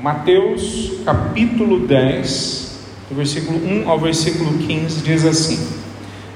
Mateus capítulo 10, do versículo 1 ao versículo 15, diz assim: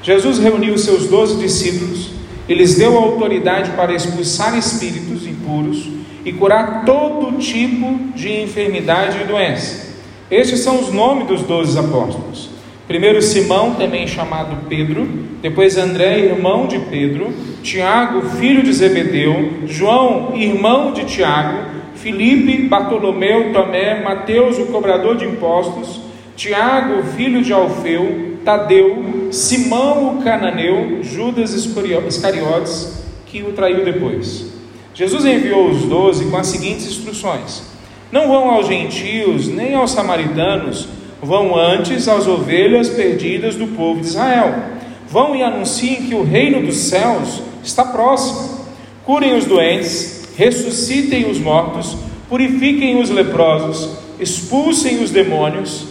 Jesus reuniu seus doze discípulos e lhes deu autoridade para expulsar espíritos impuros e curar todo tipo de enfermidade e doença. Estes são os nomes dos doze apóstolos. Primeiro Simão, também chamado Pedro, depois André, irmão de Pedro, Tiago, filho de Zebedeu, João, irmão de Tiago, Filipe, Bartolomeu, Tomé, Mateus, o cobrador de impostos, Tiago, filho de Alfeu, Tadeu, Simão o cananeu, Judas Iscariotes, que o traiu depois. Jesus enviou os doze com as seguintes instruções: Não vão aos gentios, nem aos samaritanos, vão antes às ovelhas perdidas do povo de Israel. Vão e anunciem que o reino dos céus está próximo. Curem os doentes, ressuscitem os mortos, purifiquem os leprosos, expulsem os demônios,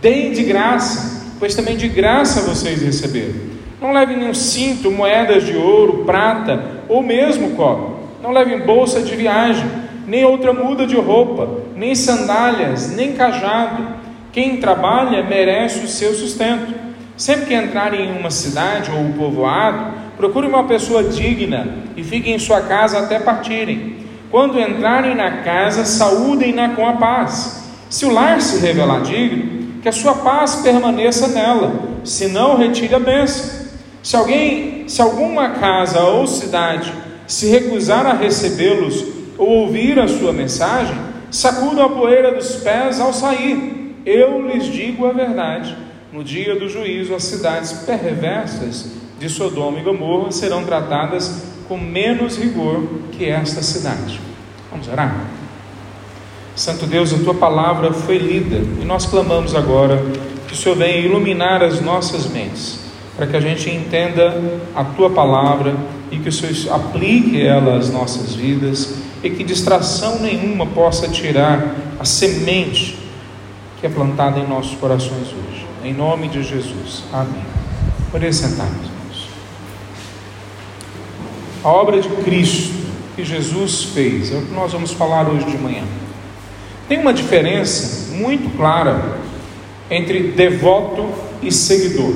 deem de graça, pois também de graça vocês receberam. Não levem nenhum cinto, moedas de ouro, prata ou mesmo cobre. Não levem bolsa de viagem, nem outra muda de roupa, nem sandálias, nem cajado. Quem trabalha merece o seu sustento. Sempre que entrarem em uma cidade ou um povoado, procure uma pessoa digna e fiquem em sua casa até partirem. Quando entrarem na casa, saúdem-na com a paz. Se o lar se revelar digno, que a sua paz permaneça nela, se não, retire a bênção. Se alguém, se alguma casa ou cidade se recusar a recebê-los ou ouvir a sua mensagem, sacudam a poeira dos pés ao sair. Eu lhes digo a verdade: no dia do juízo, as cidades perversas de Sodoma e Gomorra serão tratadas com menos rigor que esta cidade. Vamos orar? Santo Deus, a tua palavra foi lida e nós clamamos agora que o Senhor venha iluminar as nossas mentes, para que a gente entenda a tua palavra e que o Senhor aplique ela às nossas vidas e que distração nenhuma possa tirar a semente que é plantada em nossos corações hoje. Em nome de Jesus. Amém. Podem sentar, irmãos. A obra de Cristo que Jesus fez é o que nós vamos falar hoje de manhã. Tem uma diferença muito clara entre devoto e seguidor.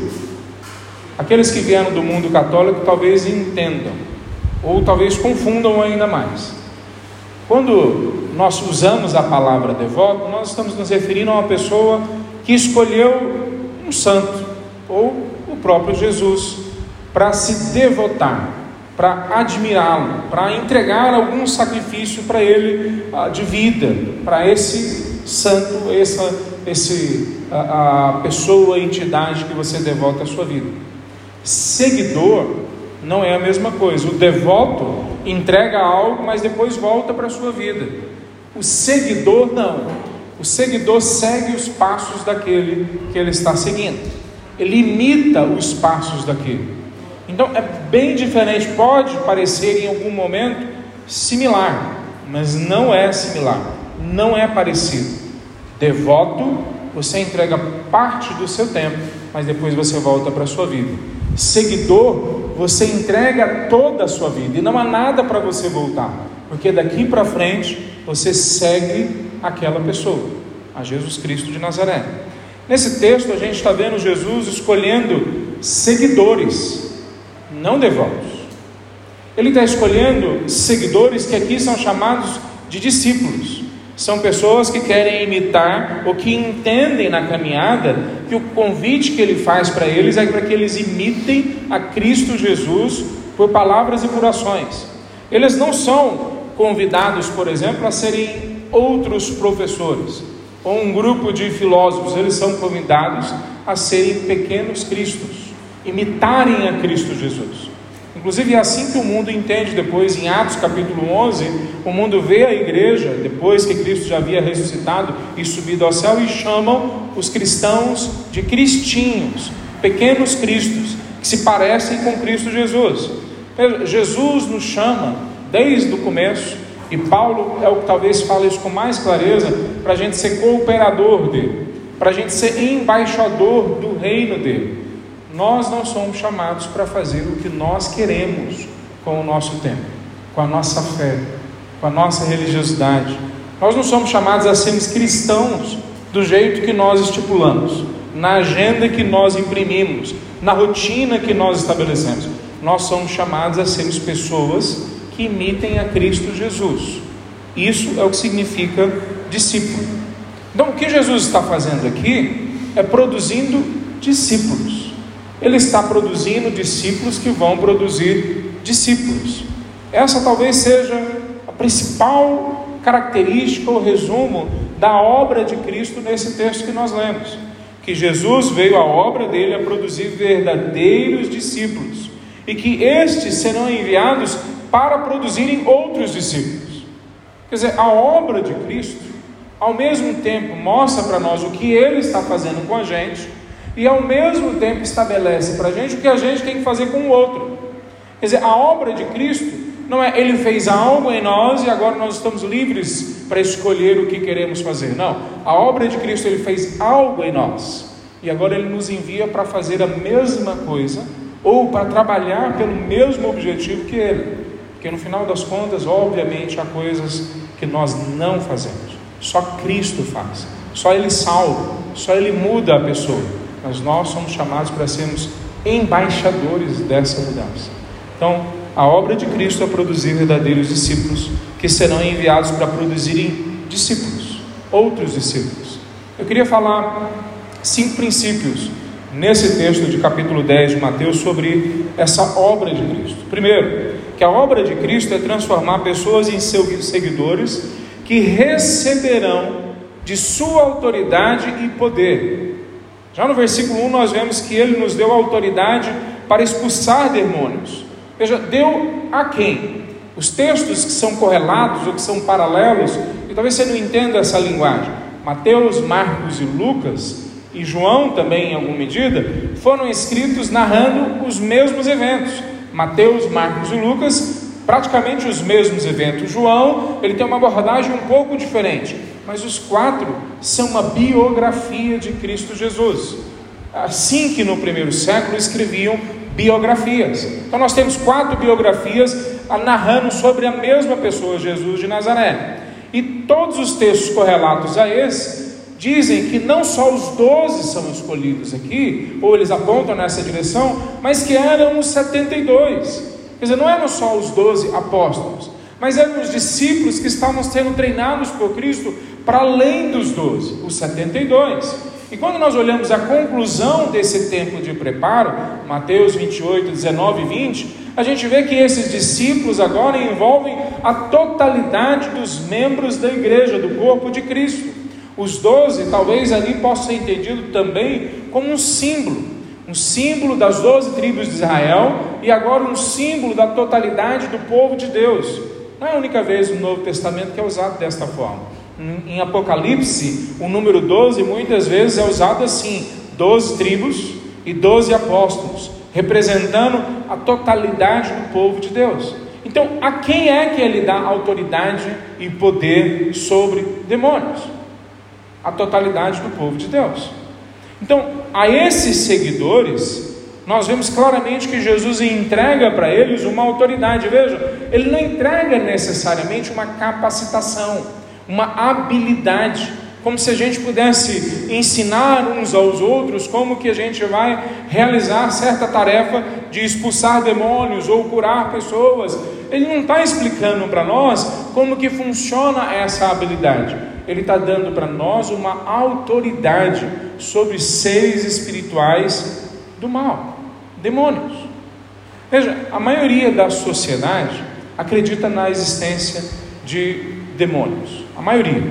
Aqueles que vieram do mundo católico talvez entendam, ou talvez confundam ainda mais. Quando nós usamos a palavra devoto, nós estamos nos referindo a uma pessoa que escolheu um santo, ou o próprio Jesus, para se devotar, para admirá-lo, para entregar algum sacrifício para ele ah, de vida, para esse santo, essa esse, a, a pessoa, a entidade que você devota a sua vida. Seguidor não é a mesma coisa. O devoto entrega algo, mas depois volta para a sua vida. O seguidor não. O seguidor segue os passos daquele que ele está seguindo. Ele imita os passos daquele. Então é bem diferente. Pode parecer em algum momento similar, mas não é similar. Não é parecido. Devoto, você entrega parte do seu tempo, mas depois você volta para a sua vida. Seguidor, você entrega toda a sua vida e não há nada para você voltar, porque daqui para frente você segue aquela pessoa, a Jesus Cristo de Nazaré. Nesse texto a gente está vendo Jesus escolhendo seguidores, não devotos. Ele está escolhendo seguidores que aqui são chamados de discípulos. São pessoas que querem imitar ou que entendem na caminhada que o convite que ele faz para eles é para que eles imitem a Cristo Jesus por palavras e por ações. Eles não são convidados, por exemplo, a serem outros professores ou um grupo de filósofos, eles são convidados a serem pequenos cristos, imitarem a Cristo Jesus. Inclusive é assim que o mundo entende depois, em Atos capítulo 11, o mundo vê a igreja, depois que Cristo já havia ressuscitado e subido ao céu, e chamam os cristãos de cristinhos, pequenos cristos, que se parecem com Cristo Jesus. Jesus nos chama desde o começo, e Paulo é o que talvez fale isso com mais clareza, para a gente ser cooperador dele, para a gente ser embaixador do reino dele. Nós não somos chamados para fazer o que nós queremos com o nosso tempo, com a nossa fé, com a nossa religiosidade, Nós não somos chamados a sermos cristãos do jeito que nós estipulamos, na agenda que nós imprimimos, na rotina que nós estabelecemos. Nós somos chamados a sermos pessoas que imitem a Cristo Jesus. Isso é o que significa discípulo. Então, o que Jesus está fazendo aqui é produzindo discípulos. Ele está produzindo discípulos que vão produzir discípulos. Essa talvez seja a principal característica ou resumo da obra de Cristo nesse texto que nós lemos. Que Jesus veio a obra dele a produzir verdadeiros discípulos e que estes serão enviados para produzirem outros discípulos. Quer dizer, a obra de Cristo, ao mesmo tempo, mostra para nós o que ele está fazendo com a gente e ao mesmo tempo estabelece para a gente o que a gente tem que fazer com o outro. Quer dizer, a obra de Cristo não é ele fez algo em nós e agora nós estamos livres para escolher o que queremos fazer. Não. A obra de Cristo ele fez algo em nós e agora ele nos envia para fazer a mesma coisa ou para trabalhar pelo mesmo objetivo que ele. Porque no final das contas, obviamente, há coisas que nós não fazemos. Só Cristo faz. Só ele salva, só ele muda a pessoa. Mas nós somos chamados para sermos embaixadores dessa mudança. Então, a obra de Cristo é produzir verdadeiros discípulos que serão enviados para produzirem discípulos, outros discípulos. Eu queria falar cinco princípios nesse texto de capítulo 10 de Mateus sobre essa obra de Cristo. Primeiro, que a obra de Cristo é transformar pessoas em seus seguidores que receberão de sua autoridade e poder. Já no versículo 1 nós vemos que ele nos deu autoridade para expulsar demônios. Veja, deu a quem? Os textos que são correlatos ou que são paralelos, e talvez você não entenda essa linguagem. Mateus, Marcos e Lucas, e João também em alguma medida, foram escritos narrando os mesmos eventos. Mateus, Marcos e Lucas, praticamente os mesmos eventos. João, ele tem uma abordagem um pouco diferente, mas os quatro são uma biografia de Cristo Jesus. Assim que no primeiro século escreviam biografias. Então nós temos quatro biografias narrando sobre a mesma pessoa, Jesus de Nazaré. E todos os textos correlatos a esse dizem que não só os doze são escolhidos aqui, ou eles apontam nessa direção, mas que eram os 72. Quer dizer, não eram só os doze apóstolos, mas eram os discípulos que estavam sendo treinados por Cristo para além dos doze, os 72. E quando nós olhamos a conclusão desse tempo de preparo, Mateus 28, 19 e 20, a gente vê que esses discípulos agora envolvem a totalidade dos membros da igreja, do corpo de Cristo. Os doze, talvez ali possa ser entendido também como um símbolo, um símbolo das doze tribos de Israel e agora um símbolo da totalidade do povo de Deus. Não é a única vez no Novo Testamento que é usado desta forma. Em Apocalipse, o número 12 muitas vezes é usado assim: 12 tribos e 12 apóstolos, representando a totalidade do povo de Deus. Então, a quem é que ele dá autoridade e poder sobre demônios? A totalidade do povo de Deus. Então, a esses seguidores, nós vemos claramente que Jesus entrega para eles uma autoridade. Veja, ele não entrega necessariamente uma capacitação uma habilidade, como se a gente pudesse ensinar uns aos outros como que a gente vai realizar certa tarefa de expulsar demônios ou curar pessoas. Ele não está explicando para nós como que funciona essa habilidade. Ele está dando para nós uma autoridade sobre seres espirituais do mal, demônios. Veja, a maioria da sociedade acredita na existência de demônios a maioria.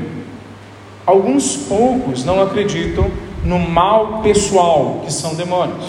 Alguns poucos não acreditam no mal pessoal, que são demônios.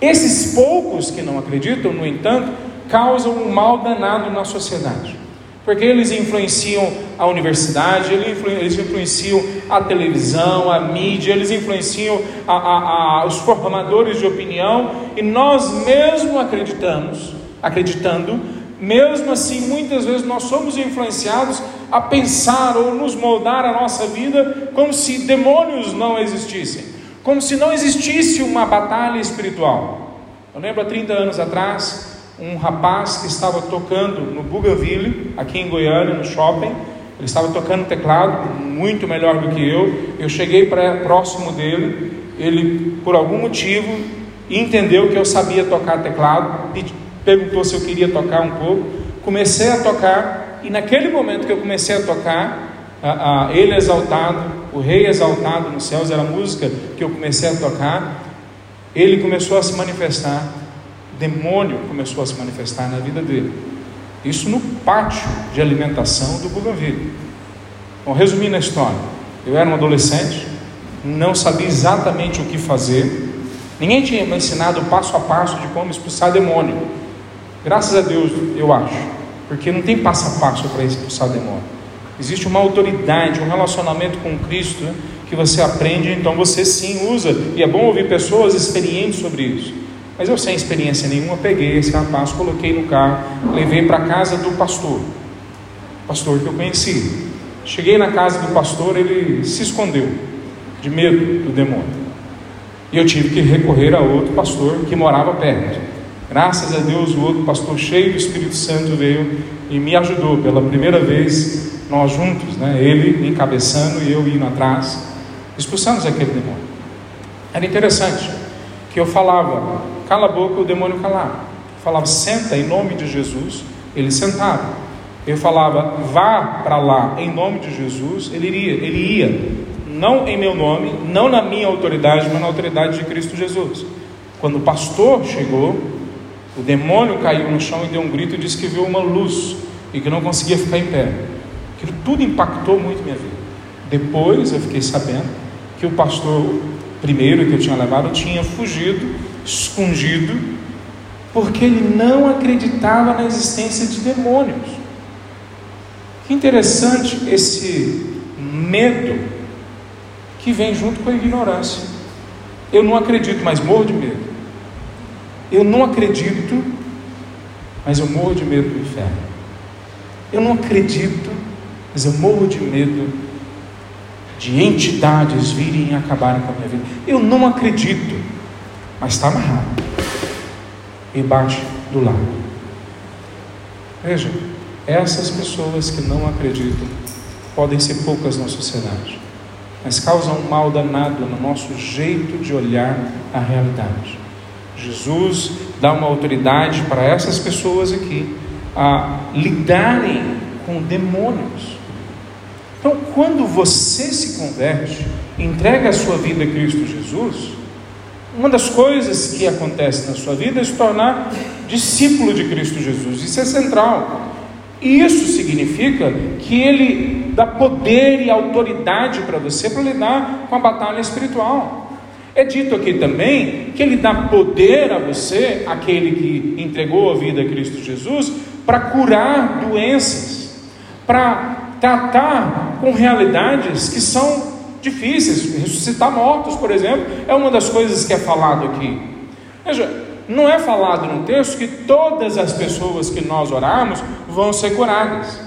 Esses poucos que não acreditam, no entanto, causam um mal danado na sociedade. Porque eles influenciam a universidade, eles influenciam a televisão, a mídia, eles influenciam a, a, a, os formadores de opinião, e nós mesmo acreditamos, acreditando, mesmo assim, muitas vezes nós somos influenciados a pensar ou nos moldar a nossa vida como se demônios não existissem, como se não existisse uma batalha espiritual. Eu lembro há 30 anos atrás, um rapaz que estava tocando no Bougainville, aqui em Goiânia, no shopping, Ele estava tocando teclado, muito melhor do que eu. Eu cheguei próximo dele, ele, por algum motivo, entendeu que eu sabia tocar teclado, perguntou se eu queria tocar um pouco. Comecei a tocar, e naquele momento que eu comecei a tocar, a, a, Ele exaltado, o Rei exaltado nos céus, era a música que eu comecei a tocar. Ele começou a se manifestar, demônio começou a se manifestar na vida dele. Isso no pátio de alimentação do Bougainville. Bom, resumindo a história, eu era um adolescente, não sabia exatamente o que fazer, ninguém tinha me ensinado passo a passo de como expulsar demônio. Graças a Deus, eu acho, porque não tem passo a passo para expulsar demônio. Existe uma autoridade, um relacionamento com Cristo né, que você aprende, então você sim usa, e é bom ouvir pessoas experientes sobre isso. Mas eu sem experiência nenhuma peguei esse rapaz, coloquei no carro, levei para a casa do pastor, pastor que eu conheci. Cheguei na casa do pastor, ele se escondeu, de medo do demônio. E eu tive que recorrer a outro pastor que morava perto. Graças a Deus, o outro pastor cheio do Espírito Santo veio e me ajudou pela primeira vez, nós juntos, né? ele encabeçando e eu indo atrás, expulsamos aquele demônio. Era interessante que eu falava, cala a boca, o demônio calava. Eu falava, senta em nome de Jesus, ele sentava. Eu falava, vá para lá em nome de Jesus, ele iria, ele ia, não em meu nome, não na minha autoridade, mas na autoridade de Cristo Jesus. Quando o pastor chegou, o demônio caiu no chão e deu um grito e disse que viu uma luz e que não conseguia ficar em pé. Aquilo tudo impactou muito minha vida. Depois eu fiquei sabendo que o pastor primeiro que eu tinha levado tinha fugido, escondido, porque ele não acreditava na existência de demônios. Que interessante esse medo que vem junto com a ignorância. Eu não acredito, mas morro de medo. Eu não acredito, mas eu morro de medo do inferno. Eu não acredito, mas eu morro de medo de entidades virem e acabarem com a minha vida. Eu não acredito, mas está amarrado embaixo do lado. Veja, essas pessoas que não acreditam podem ser poucas na sociedade, mas causam um mal danado no nosso jeito de olhar a realidade. Jesus dá uma autoridade para essas pessoas aqui a lidarem com demônios. Então, quando você se converte, entrega a sua vida a Cristo Jesus, uma das coisas que acontece na sua vida é se tornar discípulo de Cristo Jesus. Isso é central. Isso significa que Ele dá poder e autoridade para você para lidar com a batalha espiritual. É dito aqui também que Ele dá poder a você, aquele que entregou a vida a Cristo Jesus, para curar doenças, para tratar com realidades que são difíceis. Ressuscitar mortos, por exemplo, é uma das coisas que é falado aqui. Veja, não é falado no texto que todas as pessoas que nós orarmos vão ser curadas.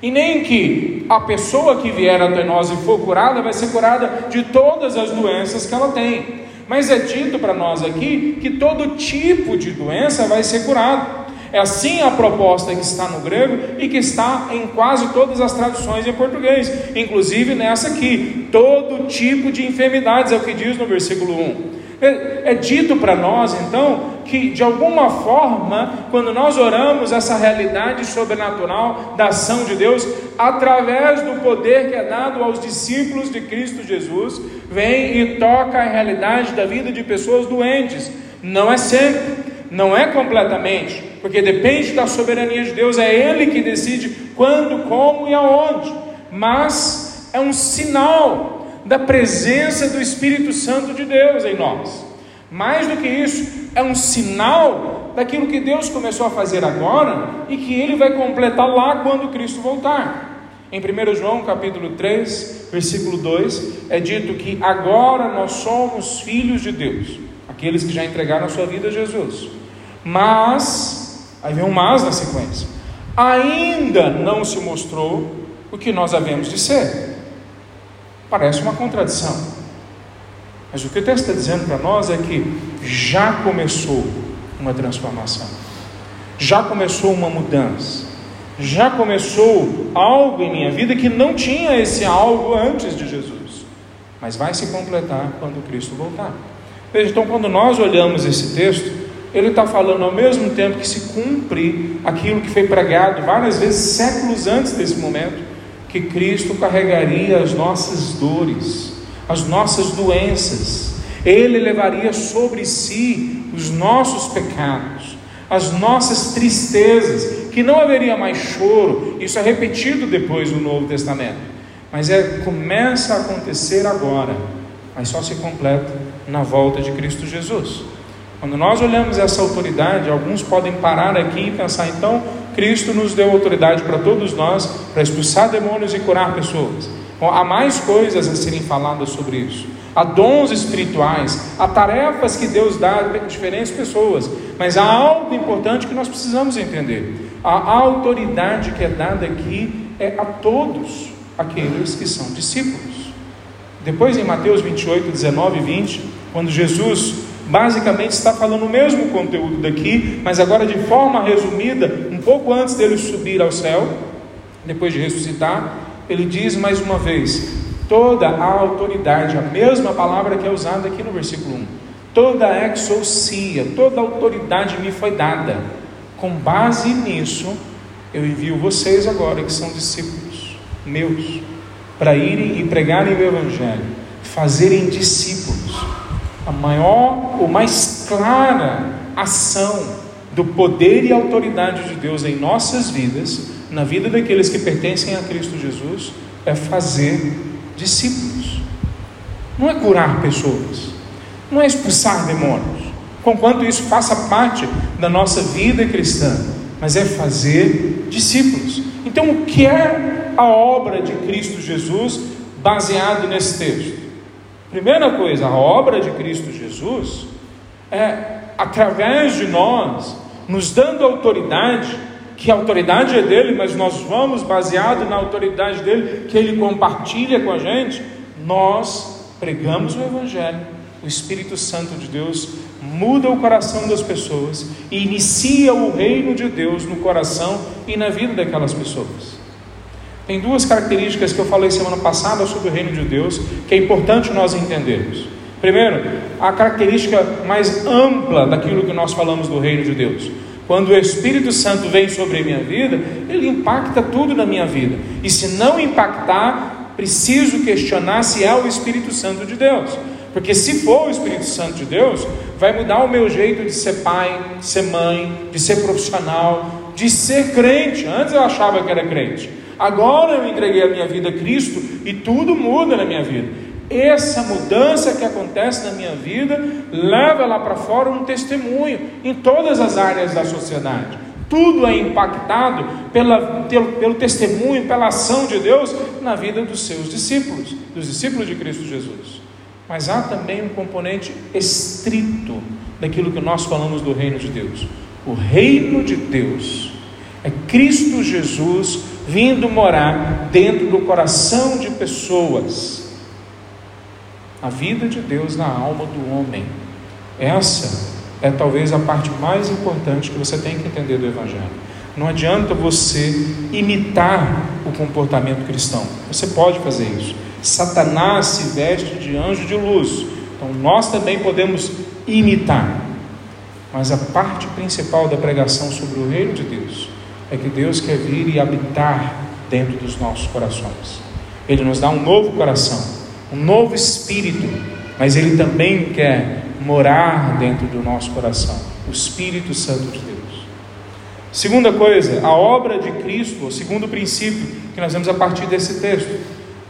E nem que a pessoa que vier até nós e for curada vai ser curada de todas as doenças que ela tem. Mas é dito para nós aqui que todo tipo de doença vai ser curado. É assim a proposta que está no grego e que está em quase todas as traduções em português, inclusive nessa aqui. Todo tipo de enfermidades, é o que diz no versículo 1. É, é dito para nós então que de alguma forma, quando nós oramos essa realidade sobrenatural da ação de Deus, através do poder que é dado aos discípulos de Cristo Jesus, vem e toca a realidade da vida de pessoas doentes. Não é sempre, não é completamente, porque depende da soberania de Deus, é Ele que decide quando, como e aonde, mas é um sinal da presença do Espírito Santo de Deus em nós. Mais do que isso, é um sinal daquilo que Deus começou a fazer agora e que Ele vai completar lá quando Cristo voltar. Em 1 João capítulo 3, versículo 2, é dito que agora nós somos filhos de Deus aqueles que já entregaram a sua vida a Jesus. Mas, aí vem um mas na sequência, ainda não se mostrou o que nós havemos de ser. Parece uma contradição. Mas o que o texto está dizendo para nós é que já começou uma transformação, já começou uma mudança. Já começou algo em minha vida que não tinha esse algo antes de Jesus, mas vai se completar quando Cristo voltar. Veja, então, quando nós olhamos esse texto, ele está falando ao mesmo tempo que se cumpre aquilo que foi pregado várias vezes, séculos antes desse momento, que Cristo carregaria as nossas dores, as nossas doenças, Ele levaria sobre si os nossos pecados, as nossas tristezas, que não haveria mais choro, isso é repetido depois no Novo Testamento, mas é, começa a acontecer agora, mas só se completa na volta de Cristo Jesus. Quando nós olhamos essa autoridade, alguns podem parar aqui e pensar, então, Cristo nos deu autoridade para todos nós para expulsar demônios e curar pessoas. Bom, há mais coisas a serem faladas sobre isso. Há dons espirituais, há tarefas que Deus dá a diferentes pessoas, mas há algo importante que nós precisamos entender. A autoridade que é dada aqui é a todos aqueles que são discípulos. Depois em Mateus 28, 19 e 20, quando Jesus basicamente está falando o mesmo conteúdo daqui, mas agora de forma resumida, um pouco antes dele subir ao céu, depois de ressuscitar, ele diz mais uma vez: toda a autoridade, a mesma palavra que é usada aqui no versículo 1, toda a exousia, toda a autoridade me foi dada. Com base nisso, eu envio vocês agora, que são discípulos meus, para irem e pregarem o Evangelho, fazerem discípulos a maior ou mais clara ação do poder e autoridade de Deus em nossas vidas, na vida daqueles que pertencem a Cristo Jesus, é fazer discípulos. Não é curar pessoas, não é expulsar demônios, conquanto isso faça parte da nossa vida cristã, mas é fazer discípulos. Então, o que é a obra de Cristo Jesus baseado nesse texto? Primeira coisa, a obra de Cristo Jesus é, através de nós, nos dando autoridade, que a autoridade é dele, mas nós vamos baseado na autoridade dele, que ele compartilha com a gente, nós pregamos o Evangelho. O Espírito Santo de Deus muda o coração das pessoas e inicia o reino de Deus no coração e na vida daquelas pessoas. Tem duas características que eu falei semana passada sobre o reino de Deus que é importante nós entendermos. Primeiro, a característica mais ampla daquilo que nós falamos do reino de Deus. Quando o Espírito Santo vem sobre a minha vida, ele impacta tudo na minha vida. E se não impactar, preciso questionar se é o Espírito Santo de Deus. Porque se for o Espírito Santo de Deus, vai mudar o meu jeito de ser pai, de ser mãe, de ser profissional, de ser crente. Antes eu achava que era crente. Agora eu entreguei a minha vida a Cristo e tudo muda na minha vida. Essa mudança que acontece na minha vida leva lá para fora um testemunho em todas as áreas da sociedade. Tudo é impactado pela, pelo, pelo testemunho, pela ação de Deus na vida dos seus discípulos, dos discípulos de Cristo Jesus. Mas há também um componente estrito daquilo que nós falamos do reino de Deus. O reino de Deus é Cristo Jesus vindo morar dentro do coração de pessoas. A vida de Deus na alma do homem. Essa é talvez a parte mais importante que você tem que entender do Evangelho. Não adianta você imitar o comportamento cristão. Você pode fazer isso. Satanás se veste de anjo de luz. Então nós também podemos imitar. Mas a parte principal da pregação sobre o reino de Deus é que Deus quer vir e habitar dentro dos nossos corações. Ele nos dá um novo coração, um novo espírito, mas Ele também quer morar dentro do nosso coração, o Espírito Santo de Deus. Segunda coisa, a obra de Cristo, o segundo princípio que nós vemos a partir desse texto,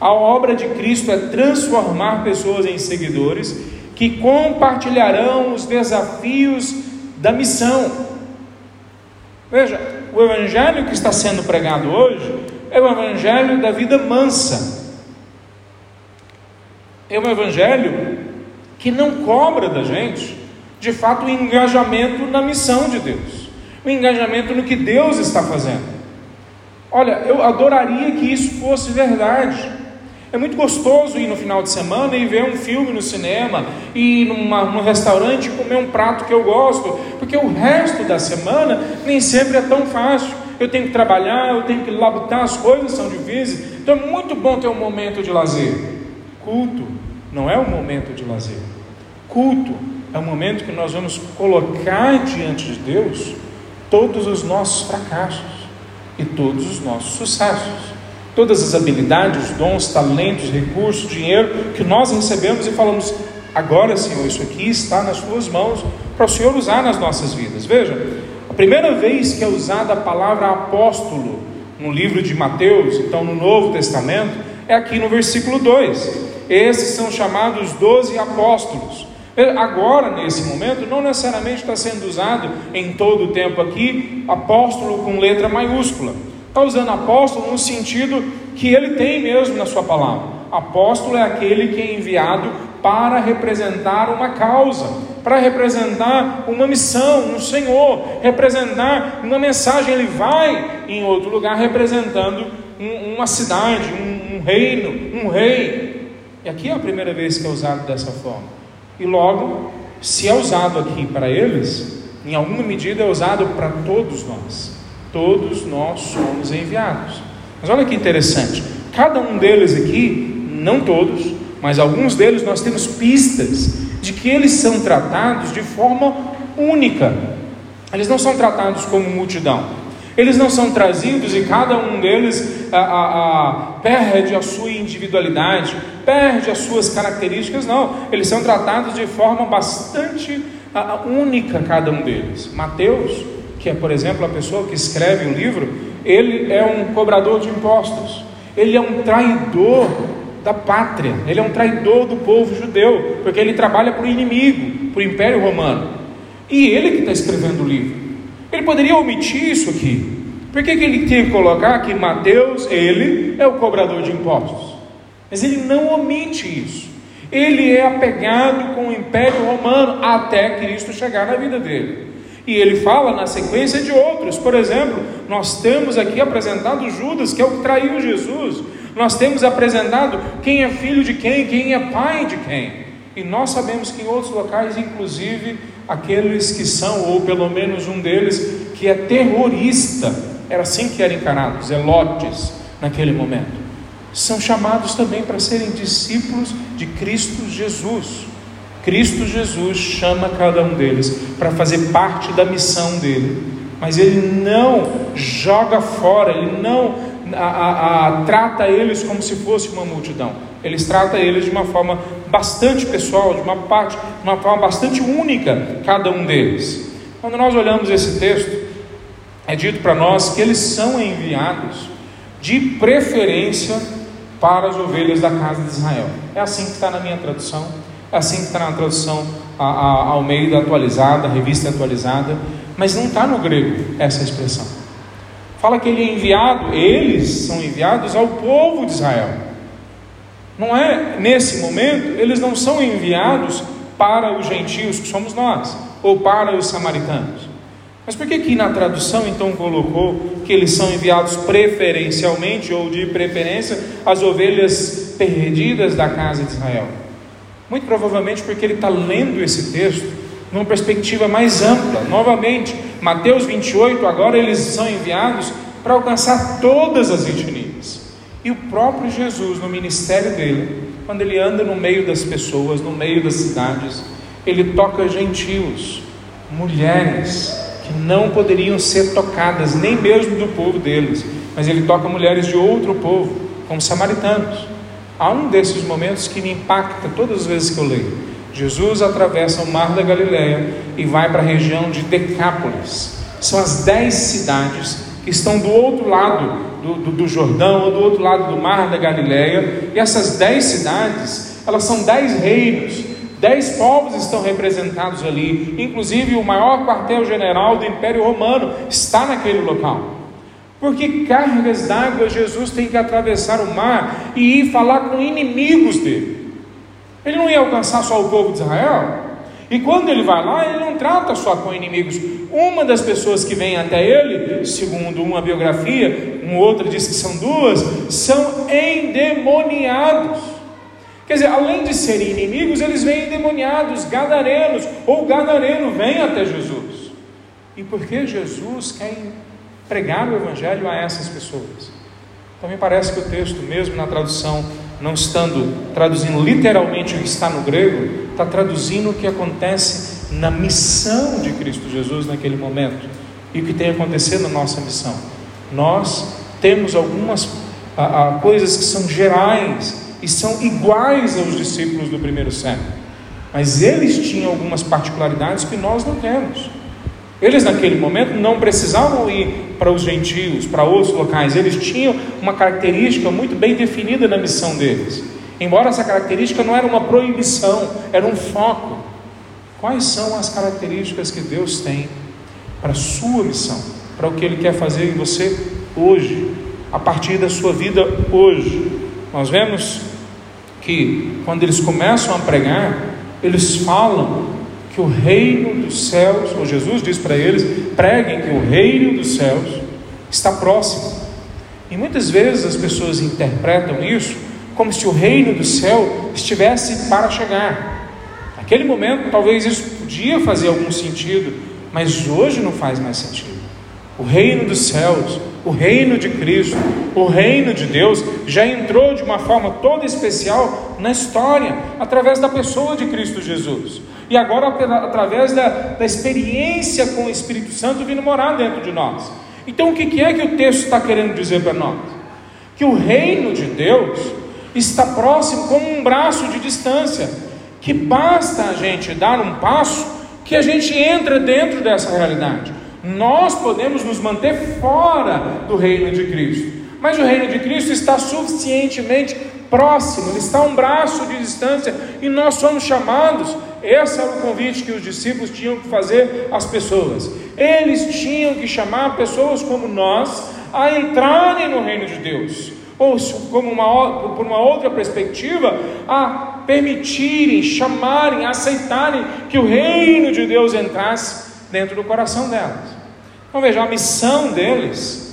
a obra de Cristo é transformar pessoas em seguidores que compartilharão os desafios da missão. Veja, o evangelho que está sendo pregado hoje é o evangelho da vida mansa. É um evangelho que não cobra da gente, de fato, o engajamento na missão de Deus, o engajamento no que Deus está fazendo. Olha, eu adoraria que isso fosse verdade. É muito gostoso ir no final de semana e ver um filme no cinema, ir numa, num restaurante e comer um prato que eu gosto, porque o resto da semana nem sempre é tão fácil. eu tenho que trabalhar, eu tenho que labutar, as coisas são difíceis. Então é muito bom ter um momento de lazer. Culto não é um momento de lazer. Culto é um momento que nós vamos colocar diante de Deus todos os nossos fracassos e todos os nossos sucessos. Todas as habilidades, dons, talentos, recursos, dinheiro que nós recebemos e falamos: agora, Senhor, isso aqui está nas tuas mãos para o Senhor usar nas nossas vidas. Veja, a primeira vez que é usada a palavra apóstolo no livro de Mateus, então no Novo Testamento, é aqui no versículo 2. Esses são chamados doze apóstolos. Agora, nesse momento, não necessariamente está sendo usado em todo o tempo aqui apóstolo com letra maiúscula. Está usando apóstolo no sentido que ele tem mesmo na sua palavra. Apóstolo é aquele que é enviado para representar uma causa, para representar uma missão, um Senhor, representar uma mensagem. Ele vai em outro lugar representando um, uma cidade, um, um reino, um rei. E aqui é a primeira vez que é usado dessa forma. E logo, se é usado aqui para eles, em alguma medida é usado para todos nós. Todos nós somos enviados. Mas olha que interessante, cada um deles aqui, não todos, mas alguns deles nós temos pistas de que eles são tratados de forma única. Eles não são tratados como multidão. Eles não são trazidos e cada um deles a, a, a, perde a sua individualidade, perde as suas características, não. Eles são tratados de forma bastante única, cada um deles. Mateus, que é, por exemplo, a pessoa que escreve o livro, ele é um cobrador de impostos, ele é um traidor da pátria, ele é um traidor do povo judeu, porque ele trabalha para o inimigo, para o Império Romano. E ele que está escrevendo o livro. Ele poderia omitir isso aqui. Por que, que ele tinha que colocar que Mateus, ele é o cobrador de impostos? Mas ele não omite isso. Ele é apegado com o Império Romano até Cristo chegar na vida dele. E ele fala na sequência de outros. Por exemplo, nós temos aqui apresentado Judas, que é o que traiu Jesus. Nós temos apresentado quem é filho de quem, quem é pai de quem. E nós sabemos que em outros locais, inclusive, aqueles que são, ou pelo menos um deles, que é terrorista, era assim que eram encarados, zelotes, naquele momento. São chamados também para serem discípulos de Cristo Jesus. Cristo Jesus chama cada um deles para fazer parte da missão dele, mas ele não joga fora, ele não a, a, a, trata eles como se fosse uma multidão. Eles trata eles de uma forma bastante pessoal, de uma parte, uma forma bastante única, cada um deles. Quando nós olhamos esse texto, é dito para nós que eles são enviados de preferência para as ovelhas da casa de Israel. É assim que está na minha tradução, assim que está na tradução a, a, ao meio da atualizada, revista atualizada, mas não está no grego essa expressão. Fala que ele é enviado, eles são enviados ao povo de Israel. Não é nesse momento, eles não são enviados para os gentios, que somos nós, ou para os samaritanos. Mas por que que na tradução então colocou que eles são enviados preferencialmente ou de preferência às ovelhas perdidas da casa de Israel? Muito provavelmente porque ele está lendo esse texto numa perspectiva mais ampla. Novamente, Mateus 28, agora eles são enviados para alcançar todas as etnias. E o próprio Jesus, no ministério dele, quando ele anda no meio das pessoas, no meio das cidades, ele toca gentios, mulheres que não poderiam ser tocadas, nem mesmo do povo deles, mas ele toca mulheres de outro povo, como samaritanos. Há um desses momentos que me impacta todas as vezes que eu leio. Jesus atravessa o mar da Galileia e vai para a região de Decápolis. São as dez cidades que estão do outro lado do, do, do, Jordão, ou do outro lado do mar da Galileia, e essas dez cidades, elas são dez reinos, dez povos estão representados ali, inclusive o maior quartel-general do Império Romano está naquele local. Porque cargas d'água Jesus tem que atravessar o mar e ir falar com inimigos dele. Ele não ia alcançar só o povo de Israel, e quando ele vai lá, ele não trata só com inimigos. Uma das pessoas que vem até ele, segundo uma biografia, um outro diz que são duas, são endemoniados. Quer dizer, além de serem inimigos, eles vêm endemoniados, gadarenos, ou gadareno vem até Jesus. E por que Jesus quer pregar o Evangelho a essas pessoas. Então me parece que o texto, mesmo na tradução, não estando traduzindo literalmente o que está no grego, está traduzindo o que acontece na missão de Cristo Jesus naquele momento e o que tem acontecido na nossa missão. Nós temos algumas a, a, coisas que são gerais e são iguais aos discípulos do primeiro século, mas eles tinham algumas particularidades que nós não temos. Eles, naquele momento, não precisavam ir para os gentios, para outros locais, eles tinham uma característica muito bem definida na missão deles. Embora essa característica não era uma proibição, era um foco. Quais são as características que Deus tem para a sua missão, para o que Ele quer fazer em você hoje, a partir da sua vida hoje? Nós vemos que quando eles começam a pregar, eles falam que o reino dos céus, ou Jesus diz para eles: preguem que o reino dos céus está próximo. E muitas vezes as pessoas interpretam isso como se o reino do céu estivesse para chegar. Naquele momento, talvez isso podia fazer algum sentido, mas hoje não faz mais sentido. O reino dos céus, o reino de Cristo, o reino de Deus já entrou de uma forma toda especial na história, através da pessoa de Cristo Jesus. E agora, através da, da experiência com o Espírito Santo vindo morar dentro de nós. Então, o que é que o texto está querendo dizer para nós? Que o reino de Deus está próximo como um braço de distância, que basta a gente dar um passo que a gente entra dentro dessa realidade. Nós podemos nos manter fora do reino de Cristo, mas o reino de Cristo está suficientemente próximo, ele está a um braço de distância e nós somos chamados. Esse era o convite que os discípulos tinham que fazer às pessoas. Eles tinham que chamar pessoas como nós a entrarem no reino de Deus, ou como uma, por uma outra perspectiva, a permitirem, chamarem, aceitarem que o reino de Deus entrasse dentro do coração delas. Então veja, a missão deles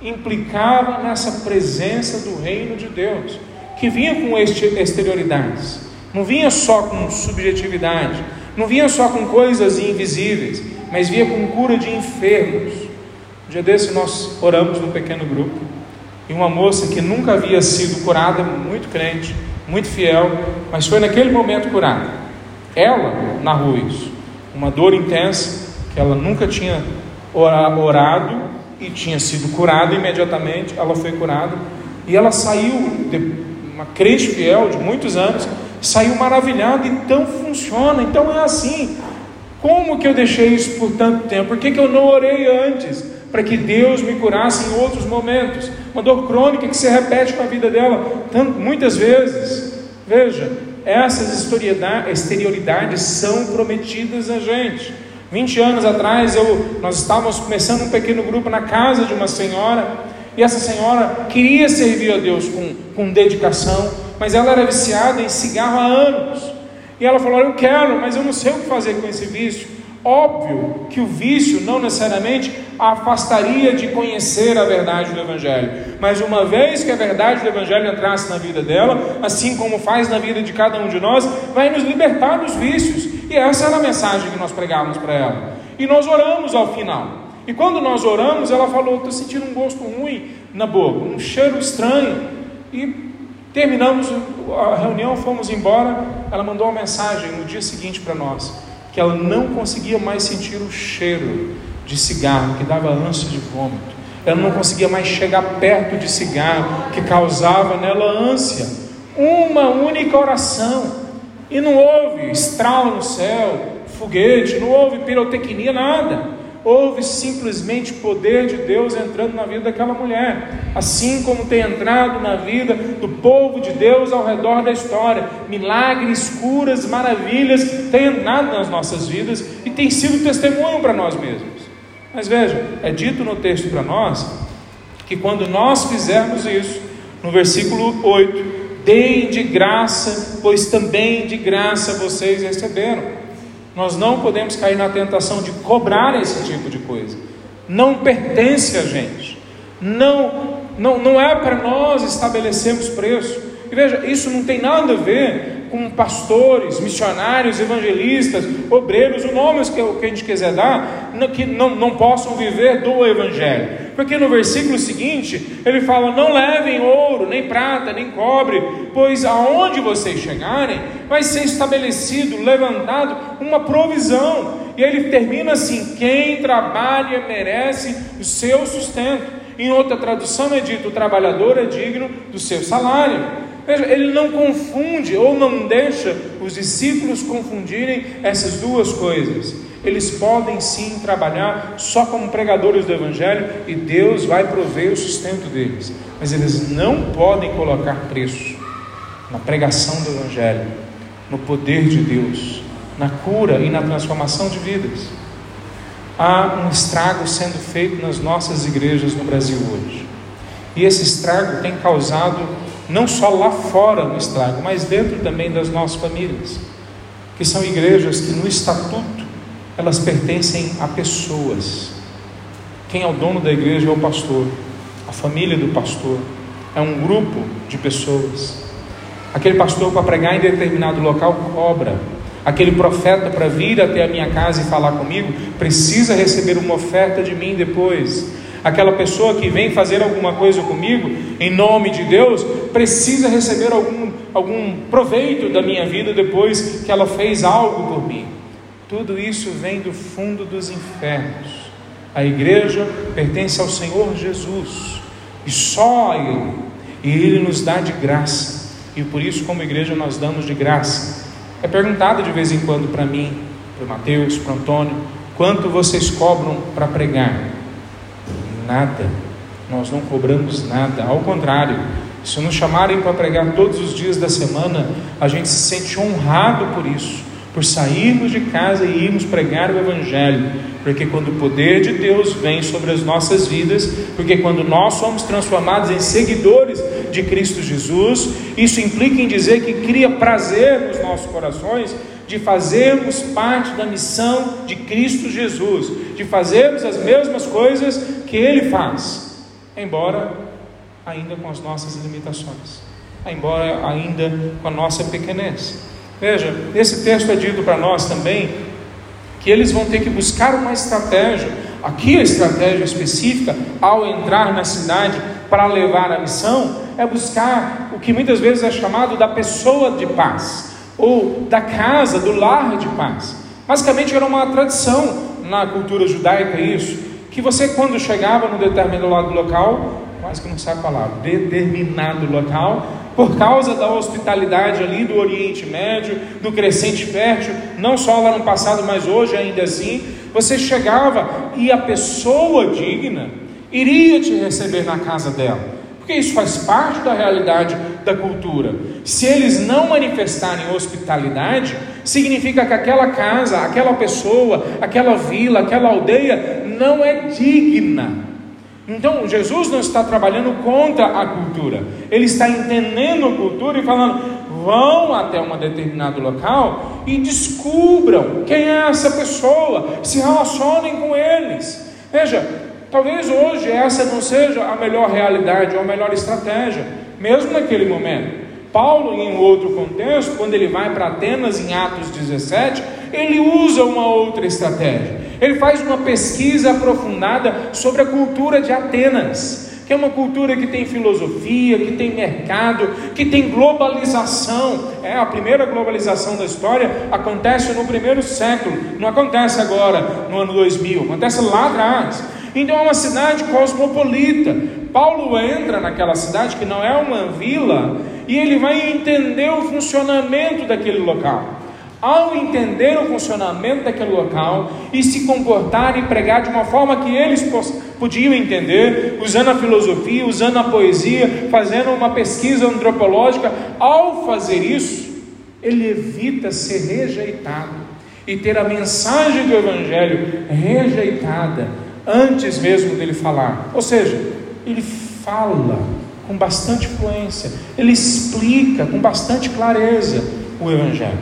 implicava nessa presença do reino de Deus que vinha com exterioridades, não vinha só com subjetividade, não vinha só com coisas invisíveis, mas vinha com cura de enfermos. Um dia desse nós oramos num pequeno grupo e uma moça que nunca havia sido curada, muito crente, muito fiel, mas foi naquele momento curada. Ela narrou isso, uma dor intensa que ela nunca tinha orado e tinha sido curada imediatamente. Ela foi curada e ela saiu uma crente fiel de muitos anos, saiu maravilhado, então funciona, então é assim. Como que eu deixei isso por tanto tempo? Por que, que eu não orei antes? Para que Deus me curasse em outros momentos. Uma dor crônica que se repete na vida dela tanto, muitas vezes. Veja, essas exterioridades são prometidas a gente. 20 anos atrás eu, nós estávamos começando um pequeno grupo na casa de uma senhora e essa senhora queria servir a Deus com, com dedicação, mas ela era viciada em cigarro há anos. E ela falou: Eu quero, mas eu não sei o que fazer com esse vício. Óbvio que o vício não necessariamente afastaria de conhecer a verdade do Evangelho, mas uma vez que a verdade do Evangelho entrasse na vida dela, assim como faz na vida de cada um de nós, vai nos libertar dos vícios. E essa era a mensagem que nós pregávamos para ela. E nós oramos ao final. E quando nós oramos, ela falou: Estou sentindo um gosto ruim na boca, um cheiro estranho. E terminamos a reunião, fomos embora. Ela mandou uma mensagem no dia seguinte para nós: que ela não conseguia mais sentir o cheiro de cigarro, que dava ânsia de vômito. Ela não conseguia mais chegar perto de cigarro, que causava nela ânsia. Uma única oração. E não houve estralo no céu, foguete, não houve pirotecnia, nada houve simplesmente poder de Deus entrando na vida daquela mulher, assim como tem entrado na vida do povo de Deus ao redor da história. Milagres, curas, maravilhas têm entrado nas nossas vidas e tem sido testemunho para nós mesmos. Mas veja, é dito no texto para nós que quando nós fizermos isso, no versículo 8, deem de graça, pois também de graça vocês receberam. Nós não podemos cair na tentação de cobrar esse tipo de coisa. Não pertence a gente. Não, não, não é para nós estabelecermos preço. E veja, isso não tem nada a ver com pastores, missionários, evangelistas, obreiros, o nome que a gente quiser dar, que não, não possam viver do Evangelho. Porque no versículo seguinte ele fala: Não levem ouro, nem prata, nem cobre, pois aonde vocês chegarem, vai ser estabelecido, levantado uma provisão. E ele termina assim: Quem trabalha merece o seu sustento. Em outra tradução é dito: O trabalhador é digno do seu salário. Veja, ele não confunde ou não deixa os discípulos confundirem essas duas coisas. Eles podem sim trabalhar só como pregadores do Evangelho e Deus vai prover o sustento deles, mas eles não podem colocar preço na pregação do Evangelho, no poder de Deus, na cura e na transformação de vidas. Há um estrago sendo feito nas nossas igrejas no Brasil hoje, e esse estrago tem causado não só lá fora no estrago, mas dentro também das nossas famílias, que são igrejas que no estatuto elas pertencem a pessoas. Quem é o dono da igreja é o pastor, a família do pastor, é um grupo de pessoas. Aquele pastor para pregar em determinado local cobra. Aquele profeta para vir até a minha casa e falar comigo precisa receber uma oferta de mim depois aquela pessoa que vem fazer alguma coisa comigo, em nome de Deus, precisa receber algum, algum proveito da minha vida depois que ela fez algo por mim. Tudo isso vem do fundo dos infernos. A igreja pertence ao Senhor Jesus e só a Ele, e Ele nos dá de graça, e por isso, como igreja, nós damos de graça. É perguntado de vez em quando para mim, para o Mateus, para o Antônio, quanto vocês cobram para pregar? Nada, nós não cobramos nada, ao contrário, se nos chamarem para pregar todos os dias da semana, a gente se sente honrado por isso, por sairmos de casa e irmos pregar o Evangelho, porque quando o poder de Deus vem sobre as nossas vidas, porque quando nós somos transformados em seguidores de Cristo Jesus, isso implica em dizer que cria prazer nos nossos corações de fazermos parte da missão de Cristo Jesus, de fazermos as mesmas coisas que Ele faz, embora ainda com as nossas limitações, embora ainda com a nossa pequenez. Veja, esse texto é dito para nós também que eles vão ter que buscar uma estratégia. Aqui a estratégia específica ao entrar na cidade para levar a missão é buscar o que muitas vezes é chamado da pessoa de paz ou da casa, do lar de paz. Basicamente era uma tradição na cultura judaica isso, que você quando chegava no determinado local, quase que não sabe a palavra, determinado local, por causa da hospitalidade ali do Oriente Médio, do crescente fértil, não só lá no passado, mas hoje ainda assim, você chegava e a pessoa digna iria te receber na casa dela. Porque isso faz parte da realidade da cultura. Se eles não manifestarem hospitalidade, significa que aquela casa, aquela pessoa, aquela vila, aquela aldeia não é digna. Então, Jesus não está trabalhando contra a cultura, ele está entendendo a cultura e falando: vão até um determinado local e descubram quem é essa pessoa, se relacionem com eles. Veja, Talvez hoje essa não seja a melhor realidade ou a melhor estratégia, mesmo naquele momento. Paulo, em outro contexto, quando ele vai para Atenas em Atos 17, ele usa uma outra estratégia. Ele faz uma pesquisa aprofundada sobre a cultura de Atenas, que é uma cultura que tem filosofia, que tem mercado, que tem globalização. É a primeira globalização da história acontece no primeiro século, não acontece agora no ano 2000, acontece lá atrás. Então é uma cidade cosmopolita. Paulo entra naquela cidade que não é uma vila e ele vai entender o funcionamento daquele local. Ao entender o funcionamento daquele local e se comportar e pregar de uma forma que eles podiam entender, usando a filosofia, usando a poesia, fazendo uma pesquisa antropológica, ao fazer isso, ele evita ser rejeitado e ter a mensagem do Evangelho rejeitada antes mesmo dele falar. Ou seja, ele fala com bastante fluência, ele explica com bastante clareza o Evangelho.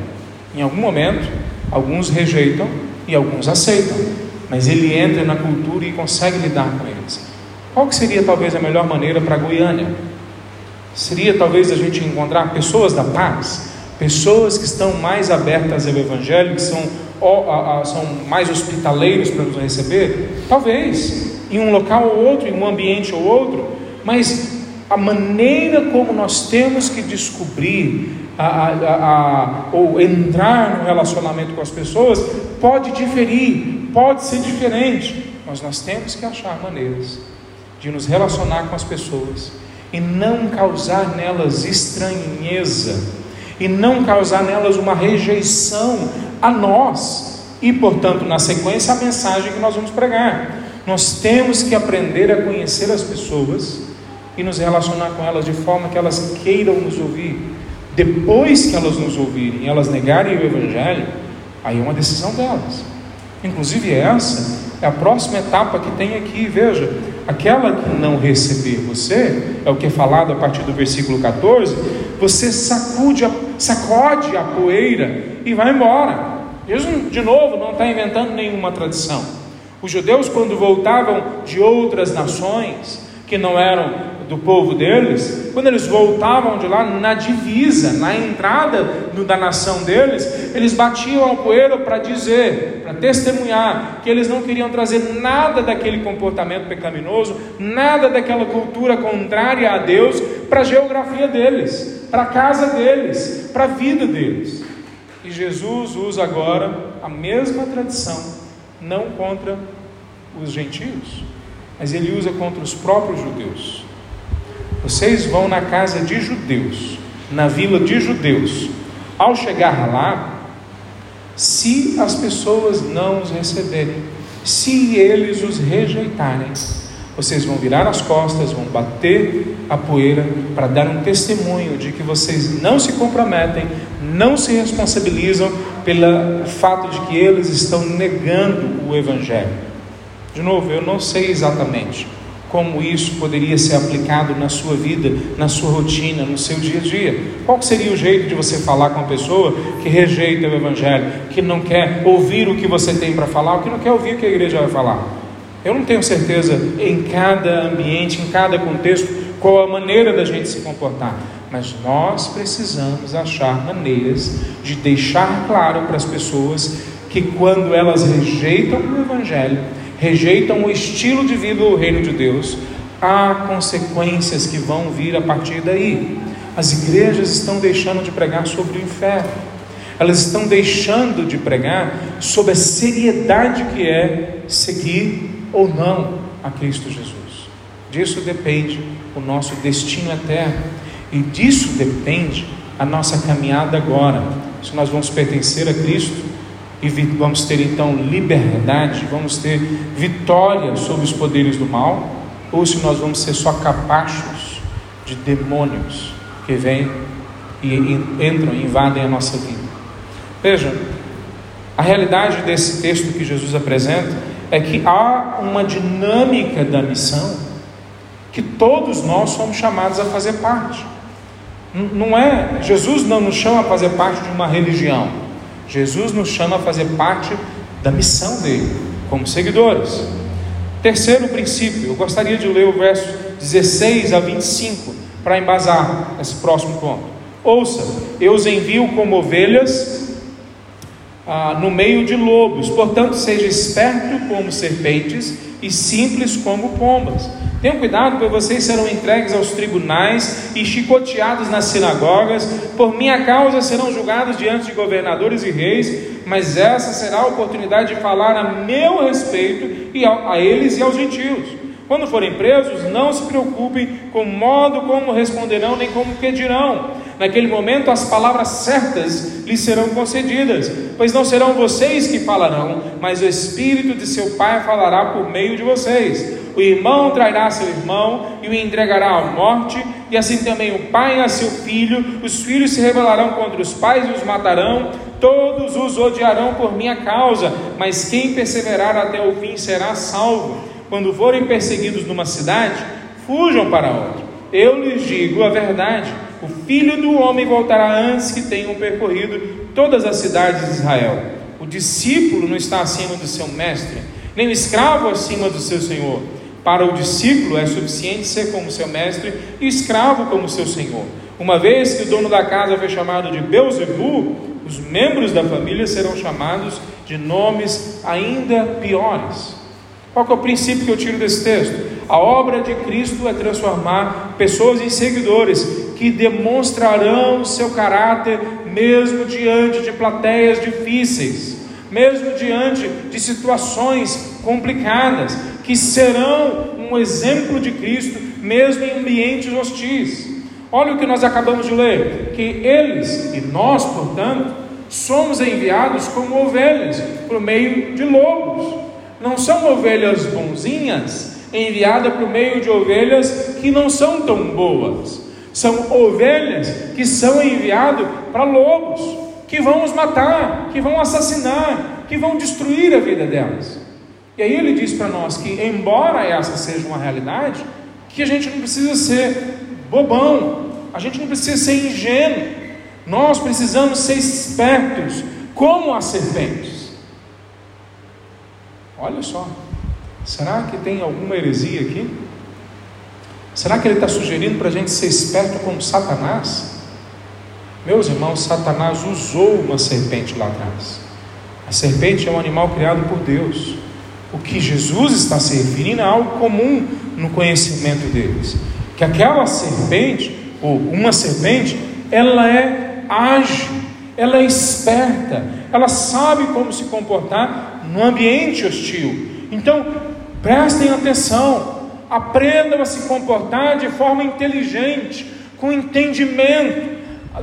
Em algum momento, alguns rejeitam e alguns aceitam, mas ele entra na cultura e consegue lidar com eles. Qual que seria talvez a melhor maneira para Goiânia? Seria talvez a gente encontrar pessoas da paz, pessoas que estão mais abertas ao Evangelho, que são, são mais hospitaleiros para nos receber? Talvez, em um local ou outro, em um ambiente ou outro, mas a maneira como nós temos que descobrir a, a, a, ou entrar no relacionamento com as pessoas pode diferir, pode ser diferente, mas nós temos que achar maneiras de nos relacionar com as pessoas e não causar nelas estranheza e não causar nelas uma rejeição a nós e, portanto, na sequência, a mensagem que nós vamos pregar. Nós temos que aprender a conhecer as pessoas e nos relacionar com elas de forma que elas queiram nos ouvir. Depois que elas nos ouvirem, elas negarem o Evangelho, aí é uma decisão delas. Inclusive, essa é a próxima etapa que tem aqui. Veja, aquela que não receber você, é o que é falado a partir do versículo 14, você sacude sacode a poeira e vai embora. Jesus, de novo, não está inventando nenhuma tradição. Os judeus, quando voltavam de outras nações, que não eram do povo deles, quando eles voltavam de lá, na divisa, na entrada da nação deles, eles batiam ao poeiro para dizer, para testemunhar, que eles não queriam trazer nada daquele comportamento pecaminoso, nada daquela cultura contrária a Deus, para a geografia deles, para a casa deles, para a vida deles. E Jesus usa agora a mesma tradição, não contra os gentios, mas ele usa contra os próprios judeus. Vocês vão na casa de judeus, na vila de judeus. Ao chegar lá, se as pessoas não os receberem, se eles os rejeitarem, vocês vão virar as costas, vão bater a poeira para dar um testemunho de que vocês não se comprometem, não se responsabilizam pelo fato de que eles estão negando o Evangelho. De novo, eu não sei exatamente como isso poderia ser aplicado na sua vida, na sua rotina, no seu dia a dia. Qual seria o jeito de você falar com uma pessoa que rejeita o Evangelho, que não quer ouvir o que você tem para falar, ou que não quer ouvir o que a igreja vai falar? Eu não tenho certeza em cada ambiente, em cada contexto, qual a maneira da gente se comportar, mas nós precisamos achar maneiras de deixar claro para as pessoas que quando elas rejeitam o Evangelho, rejeitam o estilo de vida do reino de Deus, há consequências que vão vir a partir daí. As igrejas estão deixando de pregar sobre o inferno, elas estão deixando de pregar sobre a seriedade que é seguir ou não a Cristo Jesus. Disso depende o nosso destino eterno, e disso depende a nossa caminhada agora. Se nós vamos pertencer a Cristo e vamos ter então liberdade, vamos ter vitória sobre os poderes do mal, ou se nós vamos ser só capachos de demônios que vêm e entram e invadem a nossa vida. Veja, a realidade desse texto que Jesus apresenta é que há uma dinâmica da missão que todos nós somos chamados a fazer parte. Não é, Jesus não nos chama a fazer parte de uma religião. Jesus nos chama a fazer parte da missão dele, como seguidores. Terceiro princípio, eu gostaria de ler o verso 16 a 25 para embasar esse próximo ponto. Ouça, eu os envio como ovelhas ah, no meio de lobos, portanto, seja esperto como serpentes e simples como pombas. Tenham cuidado, pois vocês serão entregues aos tribunais e chicoteados nas sinagogas. Por minha causa serão julgados diante de governadores e reis, mas essa será a oportunidade de falar a meu respeito e a, eles e aos gentios. Quando forem presos, não se preocupem com o modo como responderão, nem como que dirão. Naquele momento, as palavras certas lhes serão concedidas, pois não serão vocês que falarão, mas o Espírito de seu Pai falará por meio de vocês. O irmão trairá seu irmão e o entregará à morte, e assim também o pai a seu filho. Os filhos se rebelarão contra os pais e os matarão. Todos os odiarão por minha causa, mas quem perseverar até o fim será salvo. Quando forem perseguidos numa cidade, fujam para outra. Eu lhes digo a verdade: o filho do homem voltará antes que tenham percorrido todas as cidades de Israel. O discípulo não está acima do seu mestre, nem o escravo acima do seu senhor. Para o discípulo é suficiente ser como seu mestre e escravo como seu senhor. Uma vez que o dono da casa foi chamado de Beuzebu, os membros da família serão chamados de nomes ainda piores. Qual é o princípio que eu tiro desse texto? A obra de Cristo é transformar pessoas em seguidores que demonstrarão seu caráter mesmo diante de plateias difíceis, mesmo diante de situações complicadas, que serão um exemplo de Cristo mesmo em ambientes hostis. Olha o que nós acabamos de ler: que eles e nós, portanto, somos enviados como ovelhas por meio de lobos. Não são ovelhas bonzinhas enviadas por meio de ovelhas que não são tão boas. São ovelhas que são enviadas para lobos, que vão os matar, que vão assassinar, que vão destruir a vida delas. E aí ele diz para nós que, embora essa seja uma realidade, que a gente não precisa ser bobão, a gente não precisa ser ingênuo, nós precisamos ser espertos, como as serpentes. Olha só, será que tem alguma heresia aqui? Será que ele está sugerindo para a gente ser esperto como Satanás? Meus irmãos, Satanás usou uma serpente lá atrás. A serpente é um animal criado por Deus. O que Jesus está se referindo é algo comum no conhecimento deles. Que aquela serpente, ou uma serpente, ela é ágil, ela é esperta, ela sabe como se comportar no ambiente hostil. Então, prestem atenção, aprendam a se comportar de forma inteligente, com entendimento,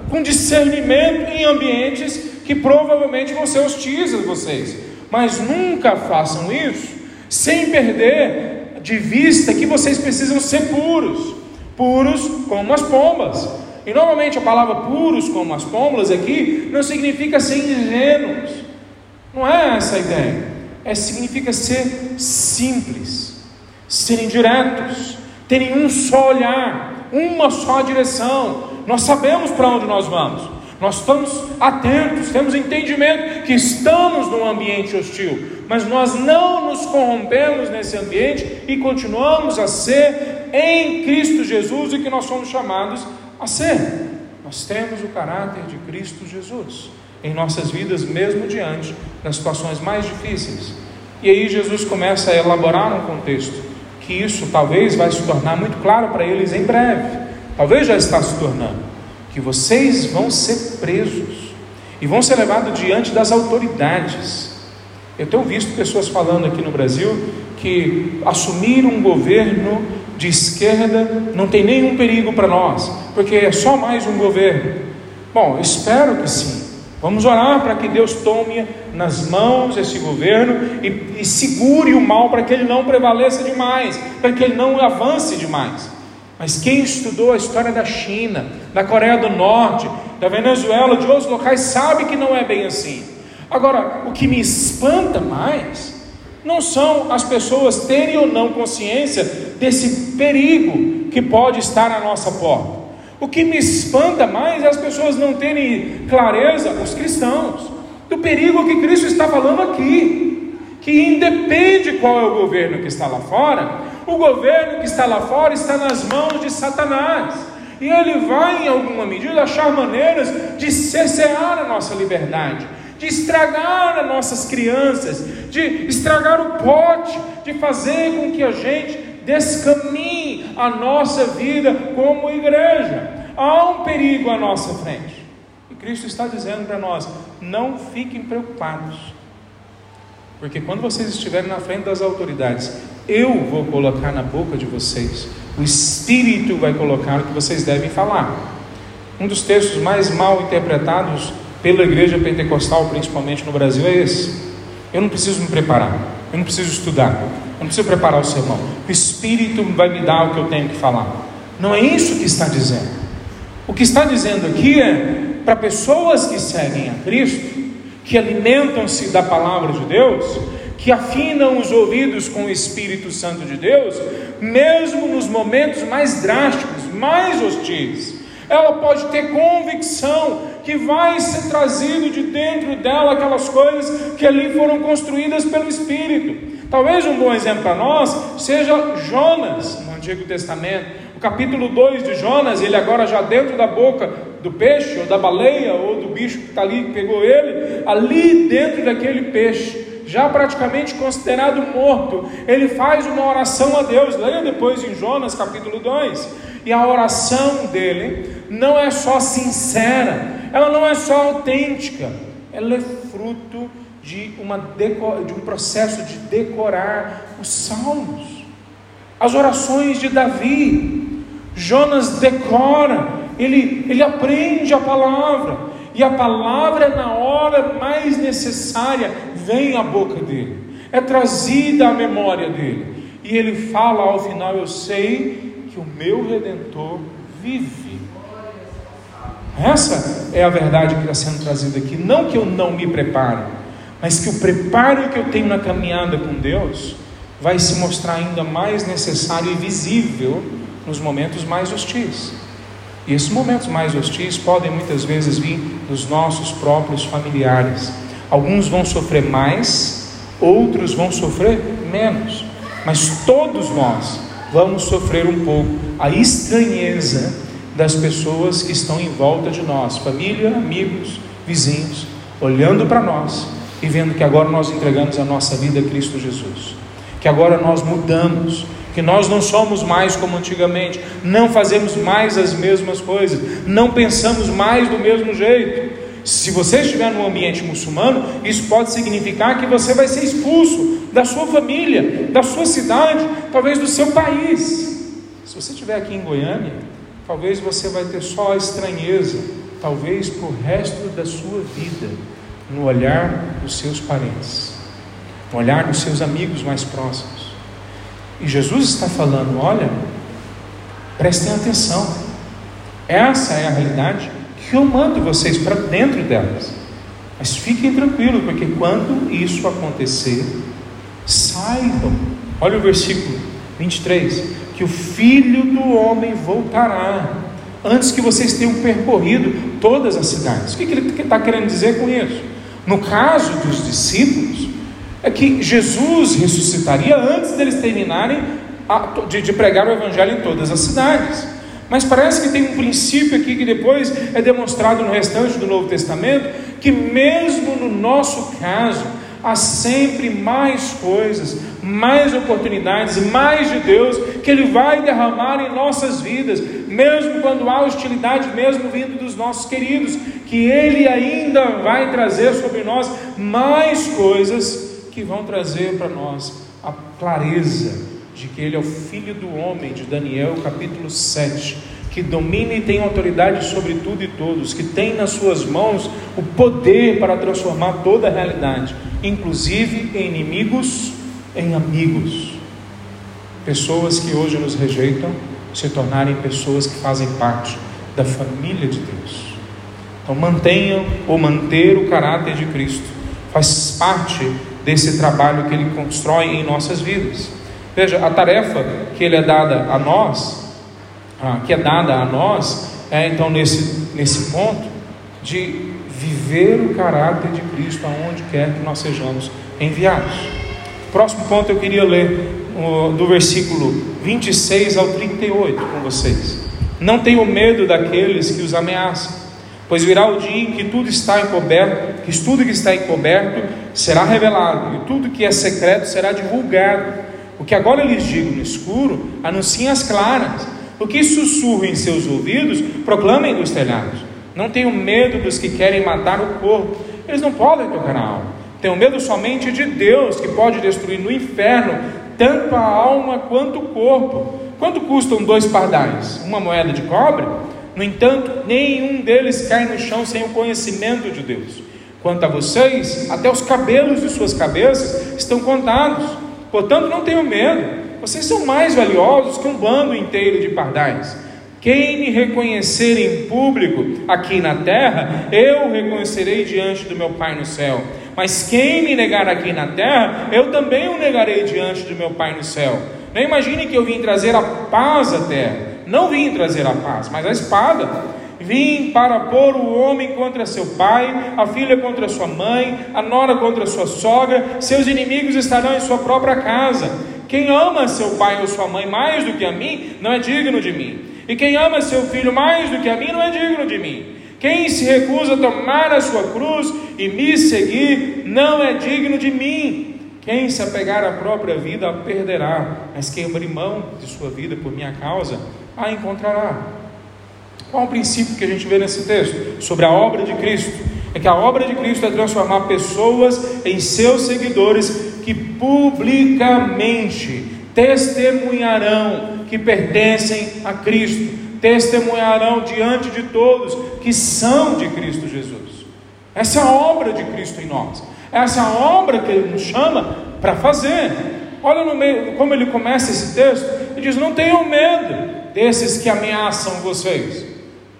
com discernimento em ambientes que provavelmente vão ser hostis a vocês. Mas nunca façam isso sem perder de vista que vocês precisam ser puros, puros como as pombas. E normalmente a palavra puros como as pombas aqui não significa ser ingênuos. Não é essa a ideia. É significa ser simples serem diretos, terem um só olhar, uma só direção. Nós sabemos para onde nós vamos, nós estamos atentos, temos entendimento que estamos num ambiente hostil, mas nós não nos corrompemos nesse ambiente e continuamos a ser em Cristo Jesus e que nós somos chamados a ser. Nós temos o caráter de Cristo Jesus em nossas vidas, mesmo diante das situações mais difíceis. E aí Jesus começa a elaborar um contexto que isso talvez vai se tornar muito claro para eles em breve. Talvez já está se tornando que vocês vão ser presos e vão ser levados diante das autoridades. Eu tenho visto pessoas falando aqui no Brasil que assumir um governo de esquerda não tem nenhum perigo para nós, porque é só mais um governo. Bom, espero que sim. Vamos orar para que Deus tome nas mãos esse governo e, e segure o mal para que ele não prevaleça demais, para que ele não avance demais. Mas quem estudou a história da China, da Coreia do Norte, da Venezuela, de outros locais, sabe que não é bem assim. Agora, o que me espanta mais não são as pessoas terem ou não consciência desse perigo que pode estar à nossa porta. O que me espanta mais é as pessoas não terem clareza, os cristãos, do perigo que Cristo está falando aqui. Que independe qual é o governo que está lá fora, o governo que está lá fora está nas mãos de Satanás. E ele vai, em alguma medida, achar maneiras de cercear a nossa liberdade, de estragar as nossas crianças, de estragar o pote, de fazer com que a gente descaminhe a nossa vida como igreja. Há um perigo à nossa frente. E Cristo está dizendo para nós: não fiquem preocupados. Porque quando vocês estiverem na frente das autoridades, eu vou colocar na boca de vocês, o Espírito vai colocar o que vocês devem falar. Um dos textos mais mal interpretados pela igreja pentecostal, principalmente no Brasil, é esse. Eu não preciso me preparar, eu não preciso estudar, não preciso preparar o sermão. O Espírito vai me dar o que eu tenho que falar. Não é isso que está dizendo. O que está dizendo aqui é para pessoas que seguem a Cristo, que alimentam-se da palavra de Deus, que afinam os ouvidos com o Espírito Santo de Deus, mesmo nos momentos mais drásticos, mais hostis. Ela pode ter convicção que vai ser trazido de dentro dela aquelas coisas que ali foram construídas pelo Espírito. Talvez um bom exemplo para nós seja Jonas no Antigo Testamento, o capítulo 2 de Jonas, ele agora já dentro da boca do peixe, ou da baleia, ou do bicho que está ali, que pegou ele, ali dentro daquele peixe, já praticamente considerado morto, ele faz uma oração a Deus. Leia depois em Jonas capítulo 2. E a oração dele não é só sincera, ela não é só autêntica, ela é fruto de, uma de um processo de decorar os salmos, as orações de Davi. Jonas decora, ele, ele aprende a palavra, e a palavra, na hora mais necessária, vem à boca dele, é trazida à memória dele, e ele fala ao final: Eu sei que o meu redentor vive. Essa é a verdade que está sendo trazida aqui. Não que eu não me prepare, mas que o preparo que eu tenho na caminhada com Deus vai se mostrar ainda mais necessário e visível nos momentos mais hostis. E esses momentos mais hostis podem muitas vezes vir dos nossos próprios familiares. Alguns vão sofrer mais, outros vão sofrer menos, mas todos nós vamos sofrer um pouco a estranheza das pessoas que estão em volta de nós, família, amigos, vizinhos, olhando para nós e vendo que agora nós entregamos a nossa vida a Cristo Jesus, que agora nós mudamos, que nós não somos mais como antigamente, não fazemos mais as mesmas coisas, não pensamos mais do mesmo jeito. Se você estiver no ambiente muçulmano, isso pode significar que você vai ser expulso da sua família, da sua cidade, talvez do seu país. Se você estiver aqui em Goiânia, talvez você vai ter só a estranheza, talvez para o resto da sua vida, no olhar dos seus parentes, no olhar dos seus amigos mais próximos. E Jesus está falando: olha, prestem atenção, essa é a realidade que eu mando vocês para dentro delas. Mas fiquem tranquilos, porque quando isso acontecer, saibam, olha o versículo 23, que o filho do homem voltará antes que vocês tenham percorrido todas as cidades. O que ele está querendo dizer com isso? No caso dos discípulos, é que Jesus ressuscitaria antes deles terminarem a, de, de pregar o Evangelho em todas as cidades. Mas parece que tem um princípio aqui que depois é demonstrado no restante do Novo Testamento, que mesmo no nosso caso, há sempre mais coisas, mais oportunidades, mais de Deus que Ele vai derramar em nossas vidas, mesmo quando há hostilidade, mesmo vindo dos nossos queridos, que Ele ainda vai trazer sobre nós mais coisas que vão trazer para nós a clareza de que Ele é o Filho do Homem, de Daniel capítulo 7, que domina e tem autoridade sobre tudo e todos, que tem nas suas mãos o poder para transformar toda a realidade, inclusive em inimigos em amigos. Pessoas que hoje nos rejeitam se tornarem pessoas que fazem parte da família de Deus. Então mantenham ou manter o caráter de Cristo faz parte desse trabalho que ele constrói em nossas vidas. Veja, a tarefa que ele é dada a nós, que é dada a nós, é então nesse, nesse ponto de viver o caráter de Cristo aonde quer que nós sejamos enviados. Próximo ponto eu queria ler do versículo 26 ao 38 com vocês. Não tenham medo daqueles que os ameaçam, pois virá o dia em que tudo está encoberto, que tudo que está encoberto será revelado, e tudo que é secreto será divulgado. O que agora lhes digo no escuro, anunciem as claras. O que sussurro em seus ouvidos, proclamem dos telhados. Não tenham medo dos que querem matar o corpo, eles não podem tocar a alma. Tenho medo somente de Deus, que pode destruir no inferno tanto a alma quanto o corpo. Quanto custam dois pardais? Uma moeda de cobre? No entanto, nenhum deles cai no chão sem o conhecimento de Deus. Quanto a vocês, até os cabelos de suas cabeças estão contados. Portanto, não tenham medo. Vocês são mais valiosos que um bando inteiro de pardais. Quem me reconhecer em público aqui na terra, eu reconhecerei diante do meu Pai no céu. Mas quem me negar aqui na terra, eu também o negarei diante do meu Pai no céu. Não imagine que eu vim trazer a paz à terra. Não vim trazer a paz, mas a espada. Vim para pôr o homem contra seu pai, a filha contra sua mãe, a nora contra sua sogra, seus inimigos estarão em sua própria casa. Quem ama seu pai ou sua mãe mais do que a mim, não é digno de mim. E quem ama seu filho mais do que a mim, não é digno de mim. Quem se recusa a tomar a sua cruz e me seguir, não é digno de mim. Quem se apegar à própria vida a perderá, mas quem abrir mão de sua vida por minha causa, a encontrará. Qual o princípio que a gente vê nesse texto? Sobre a obra de Cristo. É que a obra de Cristo é transformar pessoas em seus seguidores que publicamente testemunharão que pertencem a Cristo, testemunharão diante de todos que são de Cristo Jesus. Essa é a obra de Cristo em nós. Essa é a obra que Ele nos chama para fazer. Olha no meio, como ele começa esse texto. Ele diz: Não tenham medo desses que ameaçam vocês.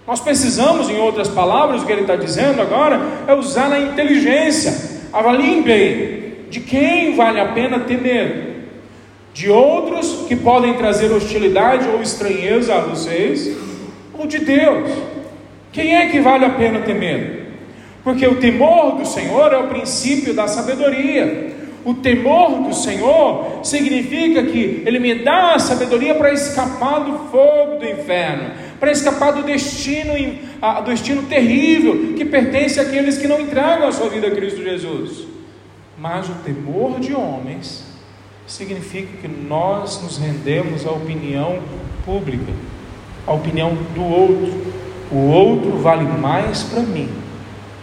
Nós precisamos, em outras palavras, o que ele está dizendo agora é usar a inteligência. Avaliem bem de quem vale a pena ter medo? De outros que podem trazer hostilidade ou estranheza a vocês? Ou de Deus? Quem é que vale a pena ter medo? Porque o temor do Senhor é o princípio da sabedoria. O temor do Senhor significa que Ele me dá a sabedoria para escapar do fogo do inferno, para escapar do destino, do destino terrível que pertence àqueles que não entregam a sua vida a Cristo Jesus. Mas o temor de homens significa que nós nos rendemos à opinião pública, à opinião do outro. O outro vale mais para mim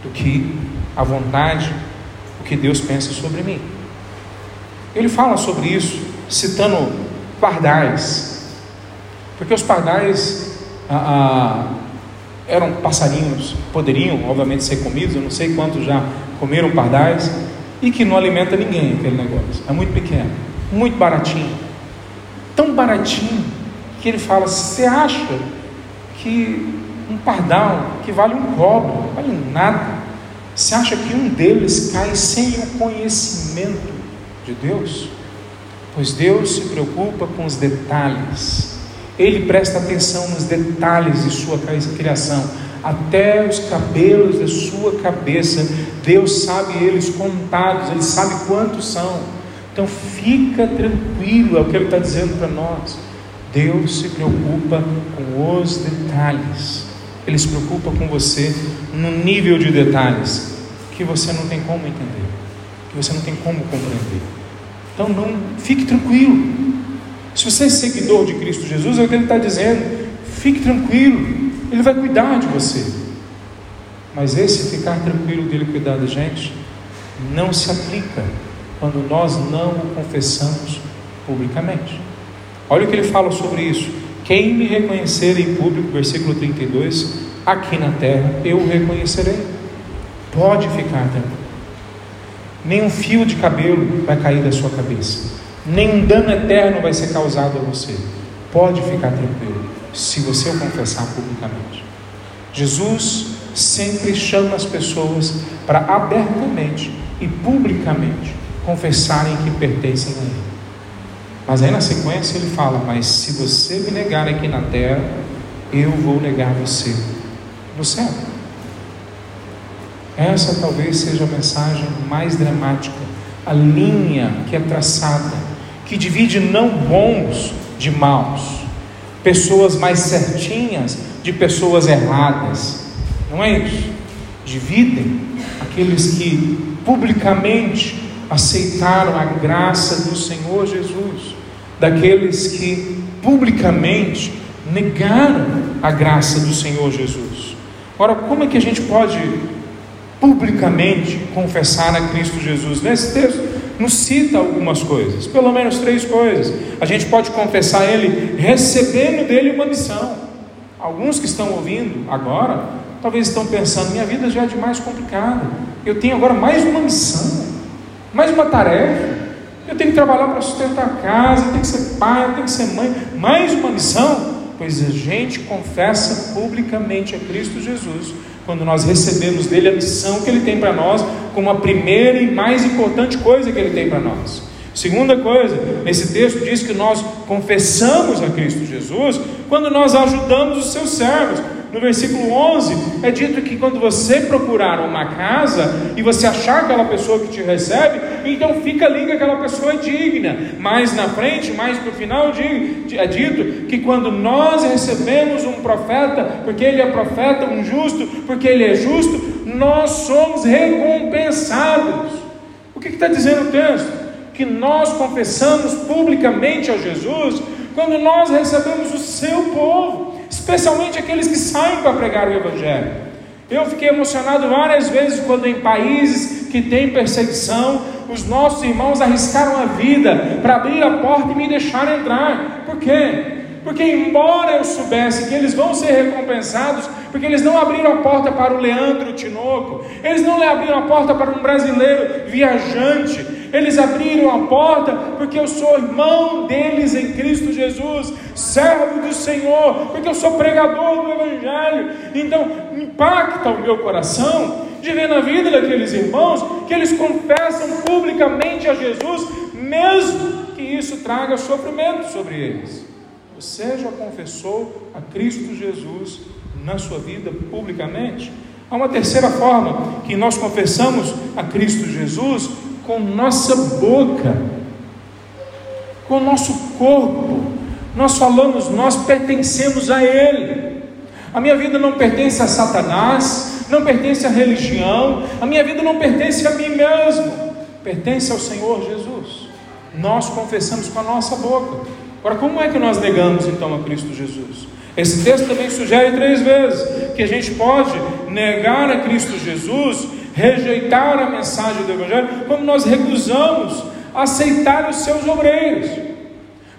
do que a vontade, o que Deus pensa sobre mim. Ele fala sobre isso citando pardais, porque os pardais ah, ah, eram passarinhos, poderiam obviamente ser comidos, eu não sei quantos já comeram pardais, e que não alimenta ninguém aquele negócio. É muito pequeno, muito baratinho. Tão baratinho que ele fala: você acha que um pardal que vale um cobre, não vale nada, você acha que um deles cai sem o conhecimento de Deus? Pois Deus se preocupa com os detalhes, Ele presta atenção nos detalhes de sua criação até os cabelos da sua cabeça, Deus sabe eles contados, Ele sabe quantos são. Então fica tranquilo, é o que Ele está dizendo para nós. Deus se preocupa com os detalhes, Ele se preocupa com você no nível de detalhes que você não tem como entender, que você não tem como compreender. Então não fique tranquilo. Se você é seguidor de Cristo Jesus, é o que Ele está dizendo. Fique tranquilo, ele vai cuidar de você. Mas esse ficar tranquilo dele cuidar da gente não se aplica quando nós não o confessamos publicamente. Olha o que ele fala sobre isso. Quem me reconhecer em público, versículo 32, aqui na terra eu o reconhecerei. Pode ficar tranquilo. Nenhum fio de cabelo vai cair da sua cabeça. Nenhum dano eterno vai ser causado a você. Pode ficar tranquilo se você o confessar publicamente. Jesus sempre chama as pessoas para abertamente e publicamente confessarem que pertencem a Ele. Mas aí na sequência ele fala: Mas se você me negar aqui na terra, eu vou negar você no céu. Essa talvez seja a mensagem mais dramática, a linha que é traçada, que divide não bons de maus pessoas mais certinhas de pessoas erradas. Não é isso? Dividem aqueles que publicamente aceitaram a graça do Senhor Jesus, daqueles que publicamente negaram a graça do Senhor Jesus. Ora, como é que a gente pode publicamente confessar a Cristo Jesus? Nesse texto, nos cita algumas coisas, pelo menos três coisas. A gente pode confessar Ele recebendo dele uma missão. Alguns que estão ouvindo agora, talvez estão pensando: minha vida já é demais complicada. Eu tenho agora mais uma missão, mais uma tarefa. Eu tenho que trabalhar para sustentar a casa, eu tenho que ser pai, eu tenho que ser mãe. Mais uma missão. Pois a gente confessa publicamente a Cristo Jesus quando nós recebemos dele a missão que ele tem para nós, como a primeira e mais importante coisa que ele tem para nós. Segunda coisa, nesse texto diz que nós confessamos a Cristo Jesus quando nós ajudamos os seus servos, No versículo 11 é dito que quando você procurar uma casa e você achar aquela pessoa que te recebe, então fica ali que aquela pessoa é digna. Mais na frente, mais para o final, é dito que quando nós recebemos um profeta, porque ele é profeta, um justo, porque ele é justo, nós somos recompensados. O que está dizendo o texto? Que nós confessamos publicamente a Jesus quando nós recebemos o seu povo, especialmente aqueles que saem para pregar o Evangelho. Eu fiquei emocionado várias vezes quando em países que tem perseguição, os nossos irmãos arriscaram a vida para abrir a porta e me deixar entrar. Por quê? Porque, embora eu soubesse que eles vão ser recompensados, porque eles não abriram a porta para o Leandro Tinoco, eles não abriram a porta para um brasileiro viajante, eles abriram a porta porque eu sou irmão deles em Cristo Jesus, servo do Senhor, porque eu sou pregador do Evangelho. Então, impacta o meu coração de ver na vida daqueles irmãos que eles confessam publicamente a Jesus, mesmo que isso traga sofrimento sobre eles. Você já confessou a Cristo Jesus na sua vida publicamente? Há uma terceira forma que nós confessamos a Cristo Jesus com nossa boca, com nosso corpo. Nós falamos, nós pertencemos a Ele. A minha vida não pertence a Satanás, não pertence à religião, a minha vida não pertence a mim mesmo, pertence ao Senhor Jesus. Nós confessamos com a nossa boca. Agora, como é que nós negamos então a Cristo Jesus? Esse texto também sugere três vezes que a gente pode negar a Cristo Jesus, rejeitar a mensagem do Evangelho, quando nós recusamos aceitar os seus obreiros,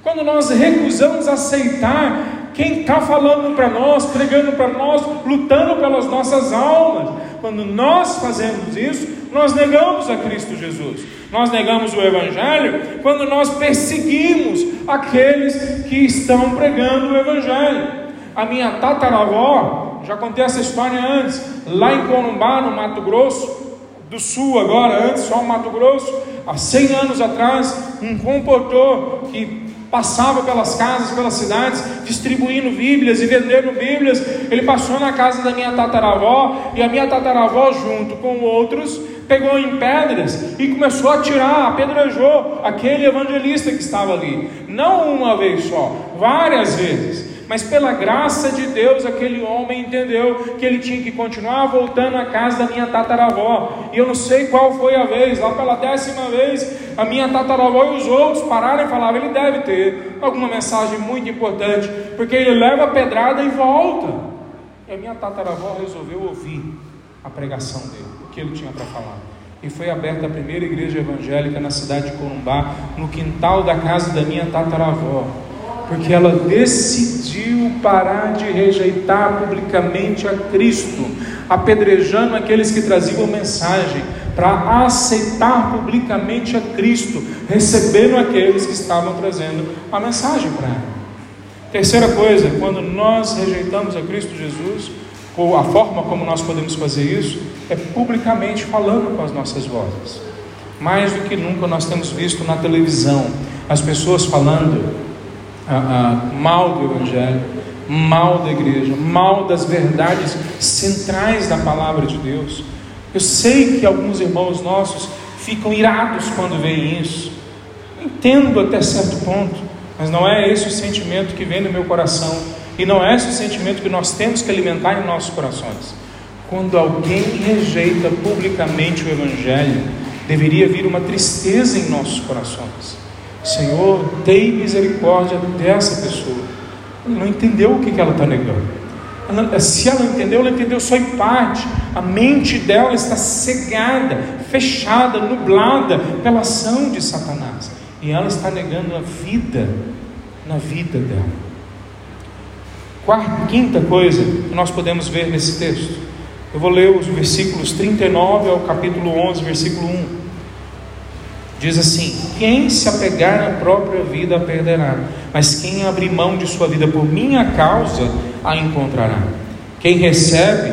quando nós recusamos aceitar quem está falando para nós, pregando para nós, lutando pelas nossas almas. Quando nós fazemos isso, nós negamos a Cristo Jesus. Nós negamos o Evangelho quando nós perseguimos aqueles que estão pregando o Evangelho. A minha tataravó, já contei essa história antes, lá em Corumbá, no Mato Grosso, do Sul agora, antes só o Mato Grosso, há 100 anos atrás, um comportor que passava pelas casas, pelas cidades, distribuindo Bíblias e vendendo Bíblias. Ele passou na casa da minha tataravó e a minha tataravó, junto com outros, pegou em pedras e começou a tirar, apedrejou aquele evangelista que estava ali. Não uma vez só, várias vezes. Mas pela graça de Deus, aquele homem entendeu que ele tinha que continuar voltando à casa da minha tataravó. E eu não sei qual foi a vez, lá pela décima vez, a minha tataravó e os outros pararam e falavam: ele deve ter alguma mensagem muito importante, porque ele leva a pedrada e volta. E a minha tataravó resolveu ouvir a pregação dele, o que ele tinha para falar. E foi aberta a primeira igreja evangélica na cidade de Corumbá, no quintal da casa da minha tataravó porque ela decidiu parar de rejeitar publicamente a Cristo, apedrejando aqueles que traziam mensagem, para aceitar publicamente a Cristo, recebendo aqueles que estavam trazendo a mensagem para ela. Terceira coisa, quando nós rejeitamos a Cristo Jesus, ou a forma como nós podemos fazer isso, é publicamente falando com as nossas vozes. Mais do que nunca nós temos visto na televisão as pessoas falando mal do Evangelho, mal da igreja, mal das verdades centrais da palavra de Deus. Eu sei que alguns irmãos nossos ficam irados quando veem isso. Entendo até certo ponto, mas não é esse o sentimento que vem no meu coração e não é esse o sentimento que nós temos que alimentar em nossos corações. Quando alguém rejeita publicamente o Evangelho, deveria vir uma tristeza em nossos corações. Senhor, tem misericórdia dessa pessoa. Ela não entendeu o que, ela está negando. Ela, se ela entendeu, ela entendeu só em parte. A mente dela está cegada, fechada, nublada pela ação de Satanás. E ela está negando a vida na vida dela. Quarta, quinta coisa que nós podemos ver nesse texto. Eu vou ler os versículos 39 ao capítulo 11, versículo 1. Diz assim: Quem se apegar à própria vida a perderá, mas quem abrir mão de sua vida por minha causa a encontrará. Quem recebe,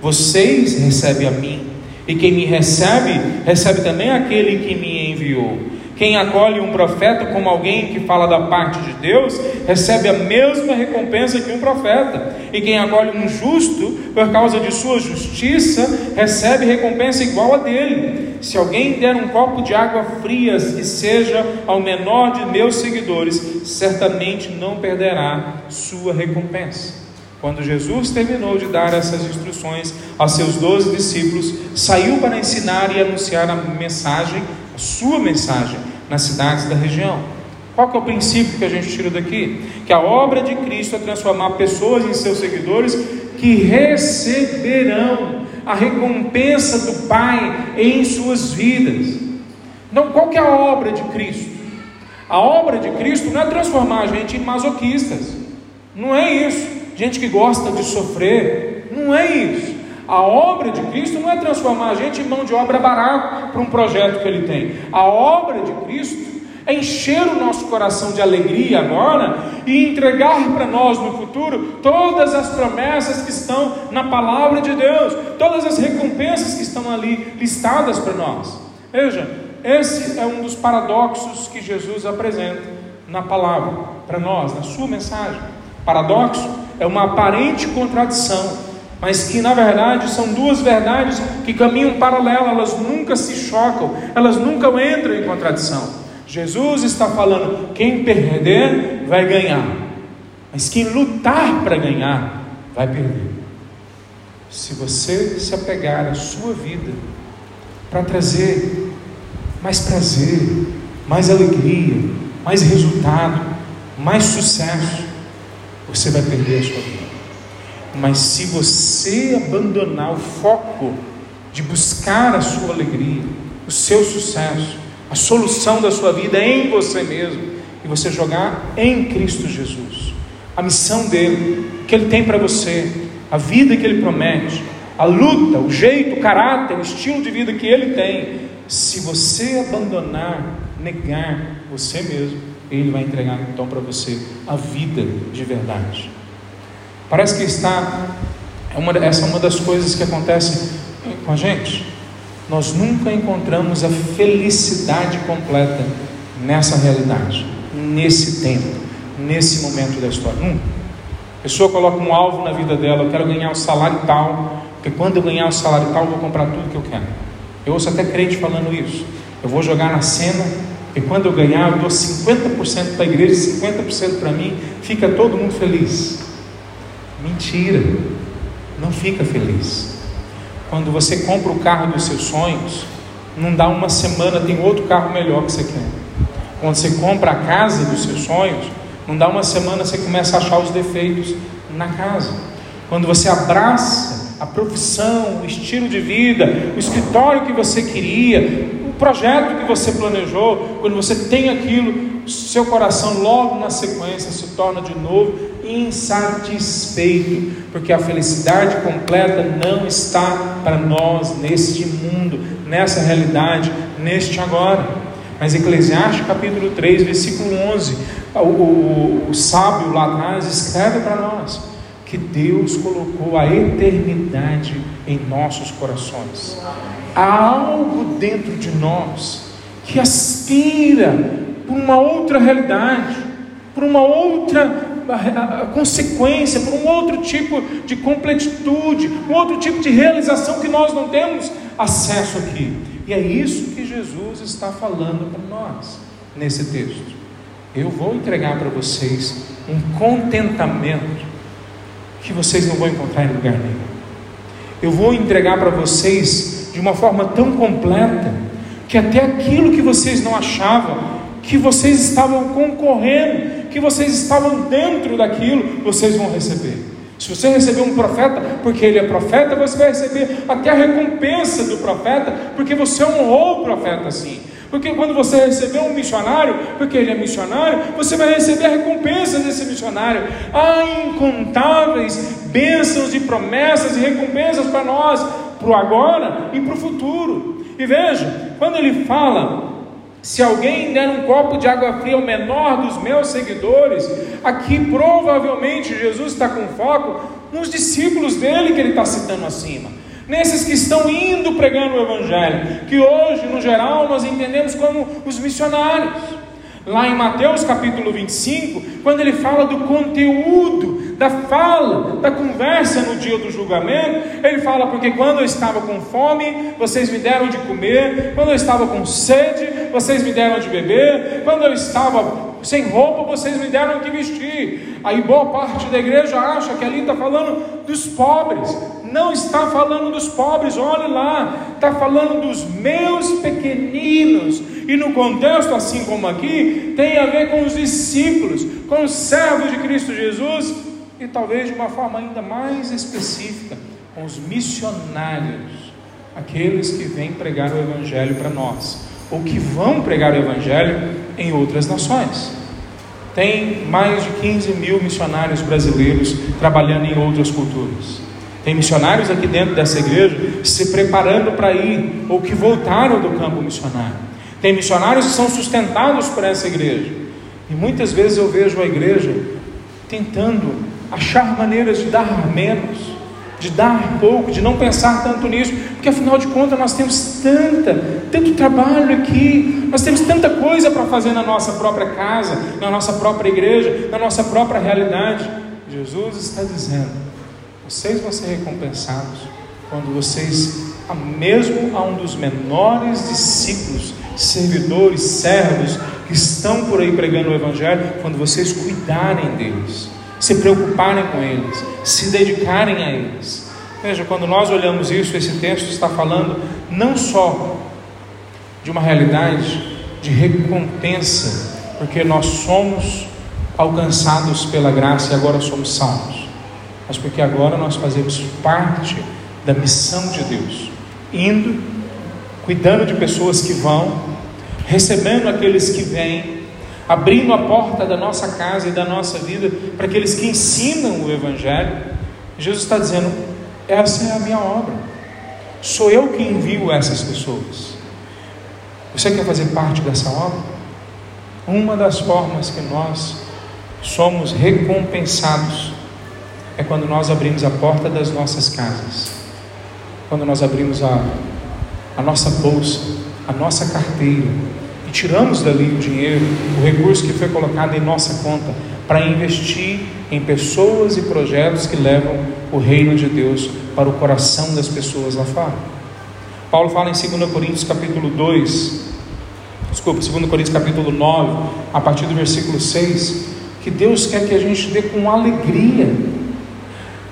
vocês recebem a mim, e quem me recebe, recebe também aquele que me enviou. Quem acolhe um profeta como alguém que fala da parte de Deus, recebe a mesma recompensa que um profeta. E quem acolhe um justo, por causa de sua justiça, recebe recompensa igual a dele. Se alguém der um copo de água fria e seja ao menor de meus seguidores, certamente não perderá sua recompensa. Quando Jesus terminou de dar essas instruções aos seus doze discípulos, saiu para ensinar e anunciar a mensagem, sua mensagem, nas cidades da região. Qual que é o princípio que a gente tira daqui? Que a obra de Cristo é transformar pessoas em seus seguidores que receberão a recompensa do Pai em suas vidas. Então, qual que é a obra de Cristo? A obra de Cristo não é transformar a gente em masoquistas. Não é isso gente que gosta de sofrer. Não é isso. A obra de Cristo não é transformar a gente em mão de obra barata para um projeto que ele tem. A obra de Cristo é encher o nosso coração de alegria agora e entregar para nós no futuro todas as promessas que estão na palavra de Deus, todas as recompensas que estão ali listadas para nós. Veja, esse é um dos paradoxos que Jesus apresenta na palavra para nós, na sua mensagem. Paradoxo é uma aparente contradição, mas que na verdade são duas verdades que caminham paralelo, elas nunca se chocam, elas nunca entram em contradição. Jesus está falando: quem perder vai ganhar, mas quem lutar para ganhar vai perder. Se você se apegar à sua vida para trazer mais prazer, mais alegria, mais resultado, mais sucesso, você vai perder a sua vida. Mas se você abandonar o foco de buscar a sua alegria, o seu sucesso, a solução da sua vida em você mesmo, e você jogar em Cristo Jesus, a missão dele, o que ele tem para você, a vida que ele promete, a luta, o jeito, o caráter, o estilo de vida que ele tem, se você abandonar, negar você mesmo, ele vai entregar então para você a vida de verdade. Parece que está, é uma, essa é uma das coisas que acontece com a gente. Nós nunca encontramos a felicidade completa nessa realidade, nesse tempo, nesse momento da história. Nunca. A pessoa coloca um alvo na vida dela, eu quero ganhar o salário tal, porque quando eu ganhar o salário tal, eu vou comprar tudo que eu quero. Eu ouço até crente falando isso. Eu vou jogar na cena e quando eu ganhar, eu dou 50% para a igreja, 50% para mim, fica todo mundo feliz. Mentira, não fica feliz. Quando você compra o carro dos seus sonhos, não dá uma semana, tem outro carro melhor que você quer. Quando você compra a casa dos seus sonhos, não dá uma semana, você começa a achar os defeitos na casa. Quando você abraça a profissão, o estilo de vida, o escritório que você queria, projeto que você planejou, quando você tem aquilo, seu coração logo na sequência se torna de novo insatisfeito, porque a felicidade completa não está para nós neste mundo, nessa realidade, neste agora. Mas Eclesiastes capítulo 3, versículo 11, o, o, o sábio lá atrás escreve para nós que Deus colocou a eternidade em nossos corações. Há algo dentro de nós que aspira por uma outra realidade, por uma outra consequência, por um outro tipo de completitude, um outro tipo de realização que nós não temos acesso aqui. E é isso que Jesus está falando para nós nesse texto. Eu vou entregar para vocês um contentamento que vocês não vão encontrar em lugar nenhum. Eu vou entregar para vocês de uma forma tão completa que até aquilo que vocês não achavam, que vocês estavam concorrendo, que vocês estavam dentro daquilo, vocês vão receber. Se você receber um profeta, porque ele é profeta, você vai receber até a recompensa do profeta, porque você honrou o profeta assim. Porque quando você receber um missionário, porque ele é missionário, você vai receber a recompensa desse missionário. Há incontáveis bênçãos e promessas e recompensas para nós, para o agora e para o futuro. E veja, quando ele fala, se alguém der um copo de água fria ao menor dos meus seguidores, aqui provavelmente Jesus está com foco nos discípulos dele que ele está citando acima. nesses que estão indo pregando o Evangelho, que hoje, no geral, nós entendemos como os missionários. Lá em Mateus capítulo 25, quando ele fala do conteúdo da fala, da conversa no dia do julgamento, ele fala: Porque quando eu estava com fome, vocês me deram de comer, quando eu estava com sede, vocês me deram de beber, quando eu estava sem roupa, vocês me deram que vestir. Aí boa parte da igreja acha que ali está falando dos pobres. Não está falando dos pobres, olhe lá, está falando dos meus pequeninos. E no contexto, assim como aqui, tem a ver com os discípulos, com os servos de Cristo Jesus e talvez de uma forma ainda mais específica, com os missionários, aqueles que vêm pregar o Evangelho para nós, ou que vão pregar o Evangelho em outras nações. Tem mais de 15 mil missionários brasileiros trabalhando em outras culturas. Tem missionários aqui dentro dessa igreja se preparando para ir, ou que voltaram do campo missionário. Tem missionários que são sustentados por essa igreja. E muitas vezes eu vejo a igreja tentando achar maneiras de dar menos, de dar pouco, de não pensar tanto nisso, porque afinal de contas nós temos tanta, tanto trabalho aqui, nós temos tanta coisa para fazer na nossa própria casa, na nossa própria igreja, na nossa própria realidade. Jesus está dizendo: vocês vão ser recompensados quando vocês, mesmo a um dos menores discípulos, servidores, servos que estão por aí pregando o Evangelho, quando vocês cuidarem deles se preocuparem com eles, se dedicarem a eles. Veja, quando nós olhamos isso, esse texto está falando não só de uma realidade de recompensa, porque nós somos alcançados pela graça e agora somos salvos, mas porque agora nós fazemos parte da missão de Deus, indo, cuidando de pessoas que vão, recebendo aqueles que vêm abrindo a porta da nossa casa e da nossa vida para aqueles que ensinam o Evangelho. Jesus está dizendo: essa é a minha obra, sou eu que envio essas pessoas. Você quer fazer parte dessa obra? Uma das formas que nós somos recompensados é quando nós abrimos a porta das nossas casas, quando nós abrimos a, a nossa bolsa, a nossa carteira, e tiramos dali o dinheiro, o recurso que foi colocado em nossa conta, para investir em pessoas e projetos que levam o reino de Deus para o coração das pessoas lá fora. Paulo fala em 2 Coríntios capítulo 2, desculpa, 2 Coríntios capítulo 9, a partir do versículo 6, que Deus quer que a gente dê com alegria,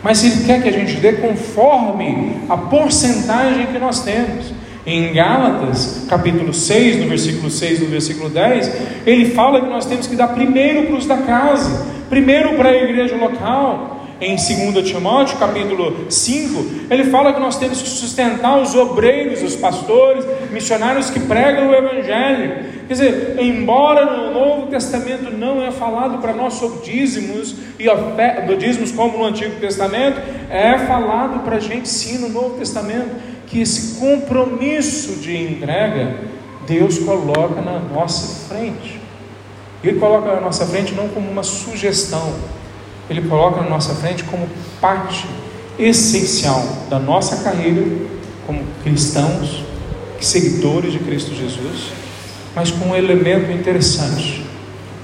mas Ele quer que a gente dê conforme a porcentagem que nós temos. Em Gálatas, capítulo 6, no versículo 6 no versículo 10, ele fala que nós temos que dar primeiro para os da casa, primeiro para a igreja local. Em 2 Timóteo, capítulo 5, ele fala que nós temos que sustentar os obreiros, os pastores, missionários que pregam o Evangelho. Quer dizer, embora no Novo Testamento não é falado para nós sobre dízimos e dízimos como no Antigo Testamento, é falado para a gente sim no Novo Testamento que esse compromisso de entrega Deus coloca na nossa frente. Ele coloca na nossa frente não como uma sugestão, ele coloca na nossa frente como parte essencial da nossa carreira como cristãos, seguidores de Cristo Jesus, mas com um elemento interessante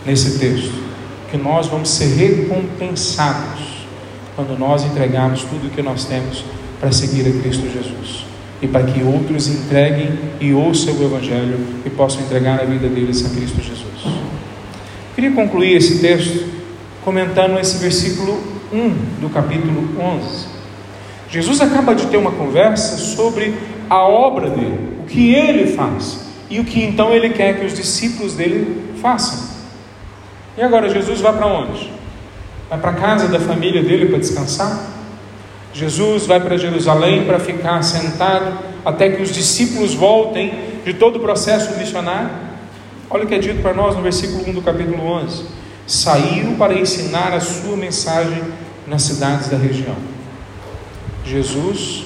nesse texto, que nós vamos ser recompensados quando nós entregarmos tudo o que nós temos para seguir a Cristo Jesus e para que outros entreguem e ouçam o Evangelho e possam entregar a vida deles a Cristo Jesus. Queria concluir esse texto comentando esse versículo 1 do capítulo 11. Jesus acaba de ter uma conversa sobre a obra dele, o que ele faz e o que então ele quer que os discípulos dele façam. E agora Jesus vai para onde? Vai para a casa da família dele para descansar? Jesus vai para Jerusalém para ficar sentado até que os discípulos voltem de todo o processo missionário. Olha o que é dito para nós no versículo 1 do capítulo 11: Saiu para ensinar a sua mensagem nas cidades da região. Jesus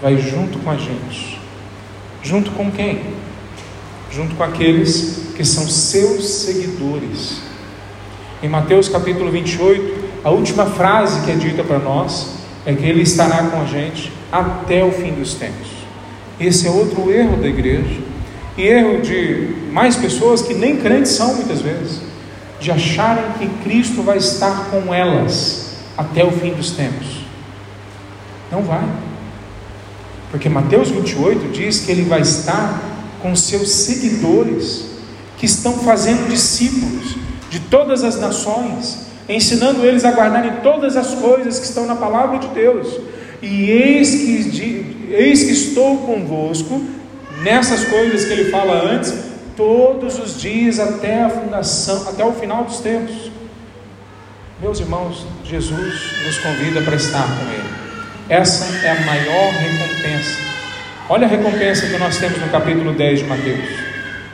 vai junto com a gente. Junto com quem? Junto com aqueles que são seus seguidores. Em Mateus capítulo 28, a última frase que é dita para nós é que Ele estará com a gente até o fim dos tempos. Esse é outro erro da igreja, e erro de mais pessoas que nem crentes são muitas vezes, de acharem que Cristo vai estar com elas até o fim dos tempos. Não vai. Porque Mateus 28 diz que ele vai estar com seus seguidores, que estão fazendo discípulos de todas as nações, ensinando eles a guardarem todas as coisas que estão na palavra de Deus. E eis que, eis que estou convosco, nessas coisas que ele fala antes, todos os dias até a fundação, até o final dos tempos. Meus irmãos, Jesus nos convida para estar com Ele. Essa é a maior recompensa. Olha a recompensa que nós temos no capítulo 10 de Mateus.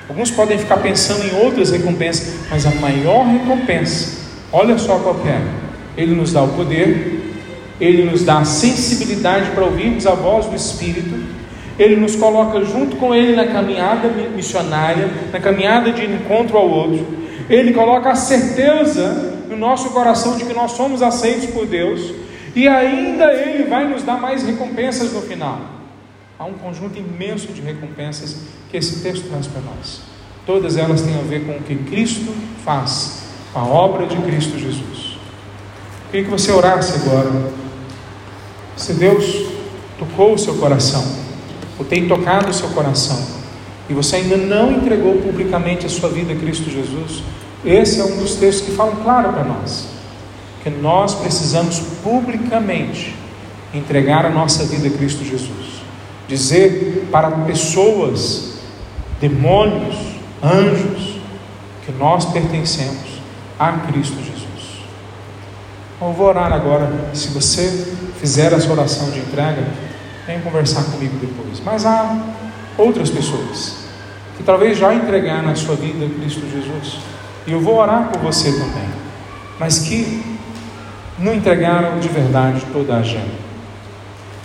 Alguns podem ficar pensando em outras recompensas, mas a maior recompensa, olha só qual é. Ele nos dá o poder, ele nos dá a sensibilidade para ouvirmos a voz do Espírito, ele nos coloca junto com ele na caminhada missionária, na caminhada de encontro ao outro. Ele coloca a certeza no nosso coração de que nós somos aceitos por Deus, e ainda ele vai nos dar mais recompensas no final. Há um conjunto imenso de recompensas que esse texto traz para nós. Todas elas têm a ver com o que Cristo faz, a obra de Cristo Jesus. Eu queria que você orasse agora. Se Deus tocou o seu coração, ou tem tocado o seu coração, e você ainda não entregou publicamente a sua vida a Cristo Jesus, esse é um dos textos que falam claro para nós que nós precisamos publicamente entregar a nossa vida a Cristo Jesus. Dizer para pessoas, demônios, anjos, que nós pertencemos a Cristo Jesus. Eu vou orar agora. Se você fizer essa oração de entrega, vem conversar comigo depois. Mas há outras pessoas que talvez já entregaram a sua vida a Cristo Jesus. E eu vou orar por você também. Mas que não entregaram de verdade toda a agenda.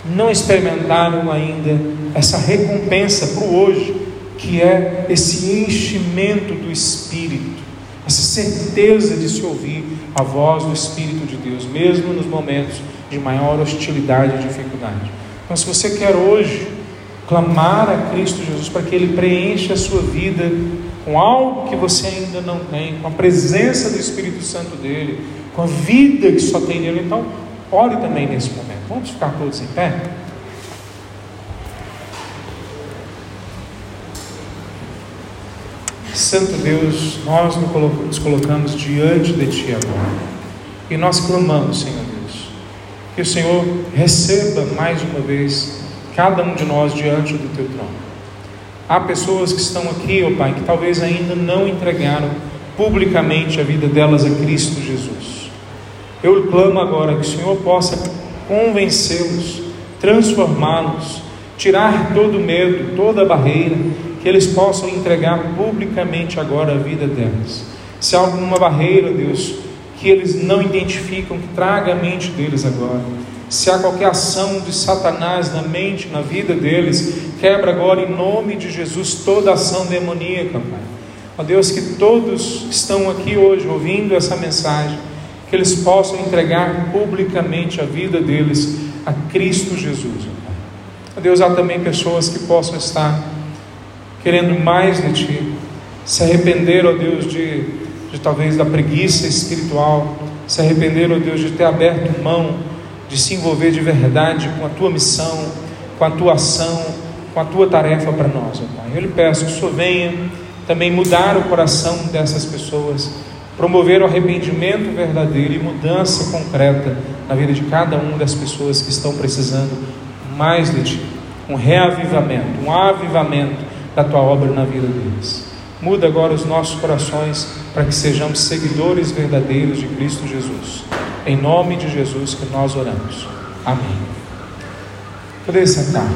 Não experimentaram ainda essa recompensa para o hoje, que é esse enchimento do Espírito, essa certeza de se ouvir a voz do Espírito de Deus, mesmo nos momentos de maior hostilidade e dificuldade. Então, se você quer hoje clamar a Cristo Jesus para que Ele preencha a sua vida com algo que você ainda não tem, com a presença do Espírito Santo dele, com a vida que só tem nele, então ore também nesse momento. Vamos ficar todos em pé? Santo Deus, nós nos colocamos diante de Ti agora e nós clamamos, Senhor Deus, que o Senhor receba mais uma vez cada um de nós diante do Teu trono. Há pessoas que estão aqui, ó oh Pai, que talvez ainda não entregaram publicamente a vida delas a Cristo Jesus. Eu clamo agora que o Senhor possa convencê-los, transformá-los, tirar todo medo, toda barreira, que eles possam entregar publicamente agora a vida delas. Se há alguma barreira, Deus, que eles não identificam, que traga a mente deles agora se há qualquer ação de Satanás na mente, na vida deles, quebra agora em nome de Jesus toda ação demoníaca, Pai. Ó Deus, que todos que estão aqui hoje ouvindo essa mensagem, que eles possam entregar publicamente a vida deles a Cristo Jesus. Ó Deus, há também pessoas que possam estar querendo mais de Ti, se arrepender, ó Deus, de, de talvez da preguiça espiritual, se arrepender, ó Deus, de ter aberto mão de se envolver de verdade com a tua missão, com a tua ação, com a tua tarefa para nós, ó Pai. Eu lhe peço que o Senhor venha também mudar o coração dessas pessoas, promover o arrependimento verdadeiro e mudança concreta na vida de cada uma das pessoas que estão precisando mais de Ti. Um reavivamento, um avivamento da Tua obra na vida deles. Muda agora os nossos corações para que sejamos seguidores verdadeiros de Cristo Jesus. Em nome de Jesus que nós oramos. Amém. Poder sentar.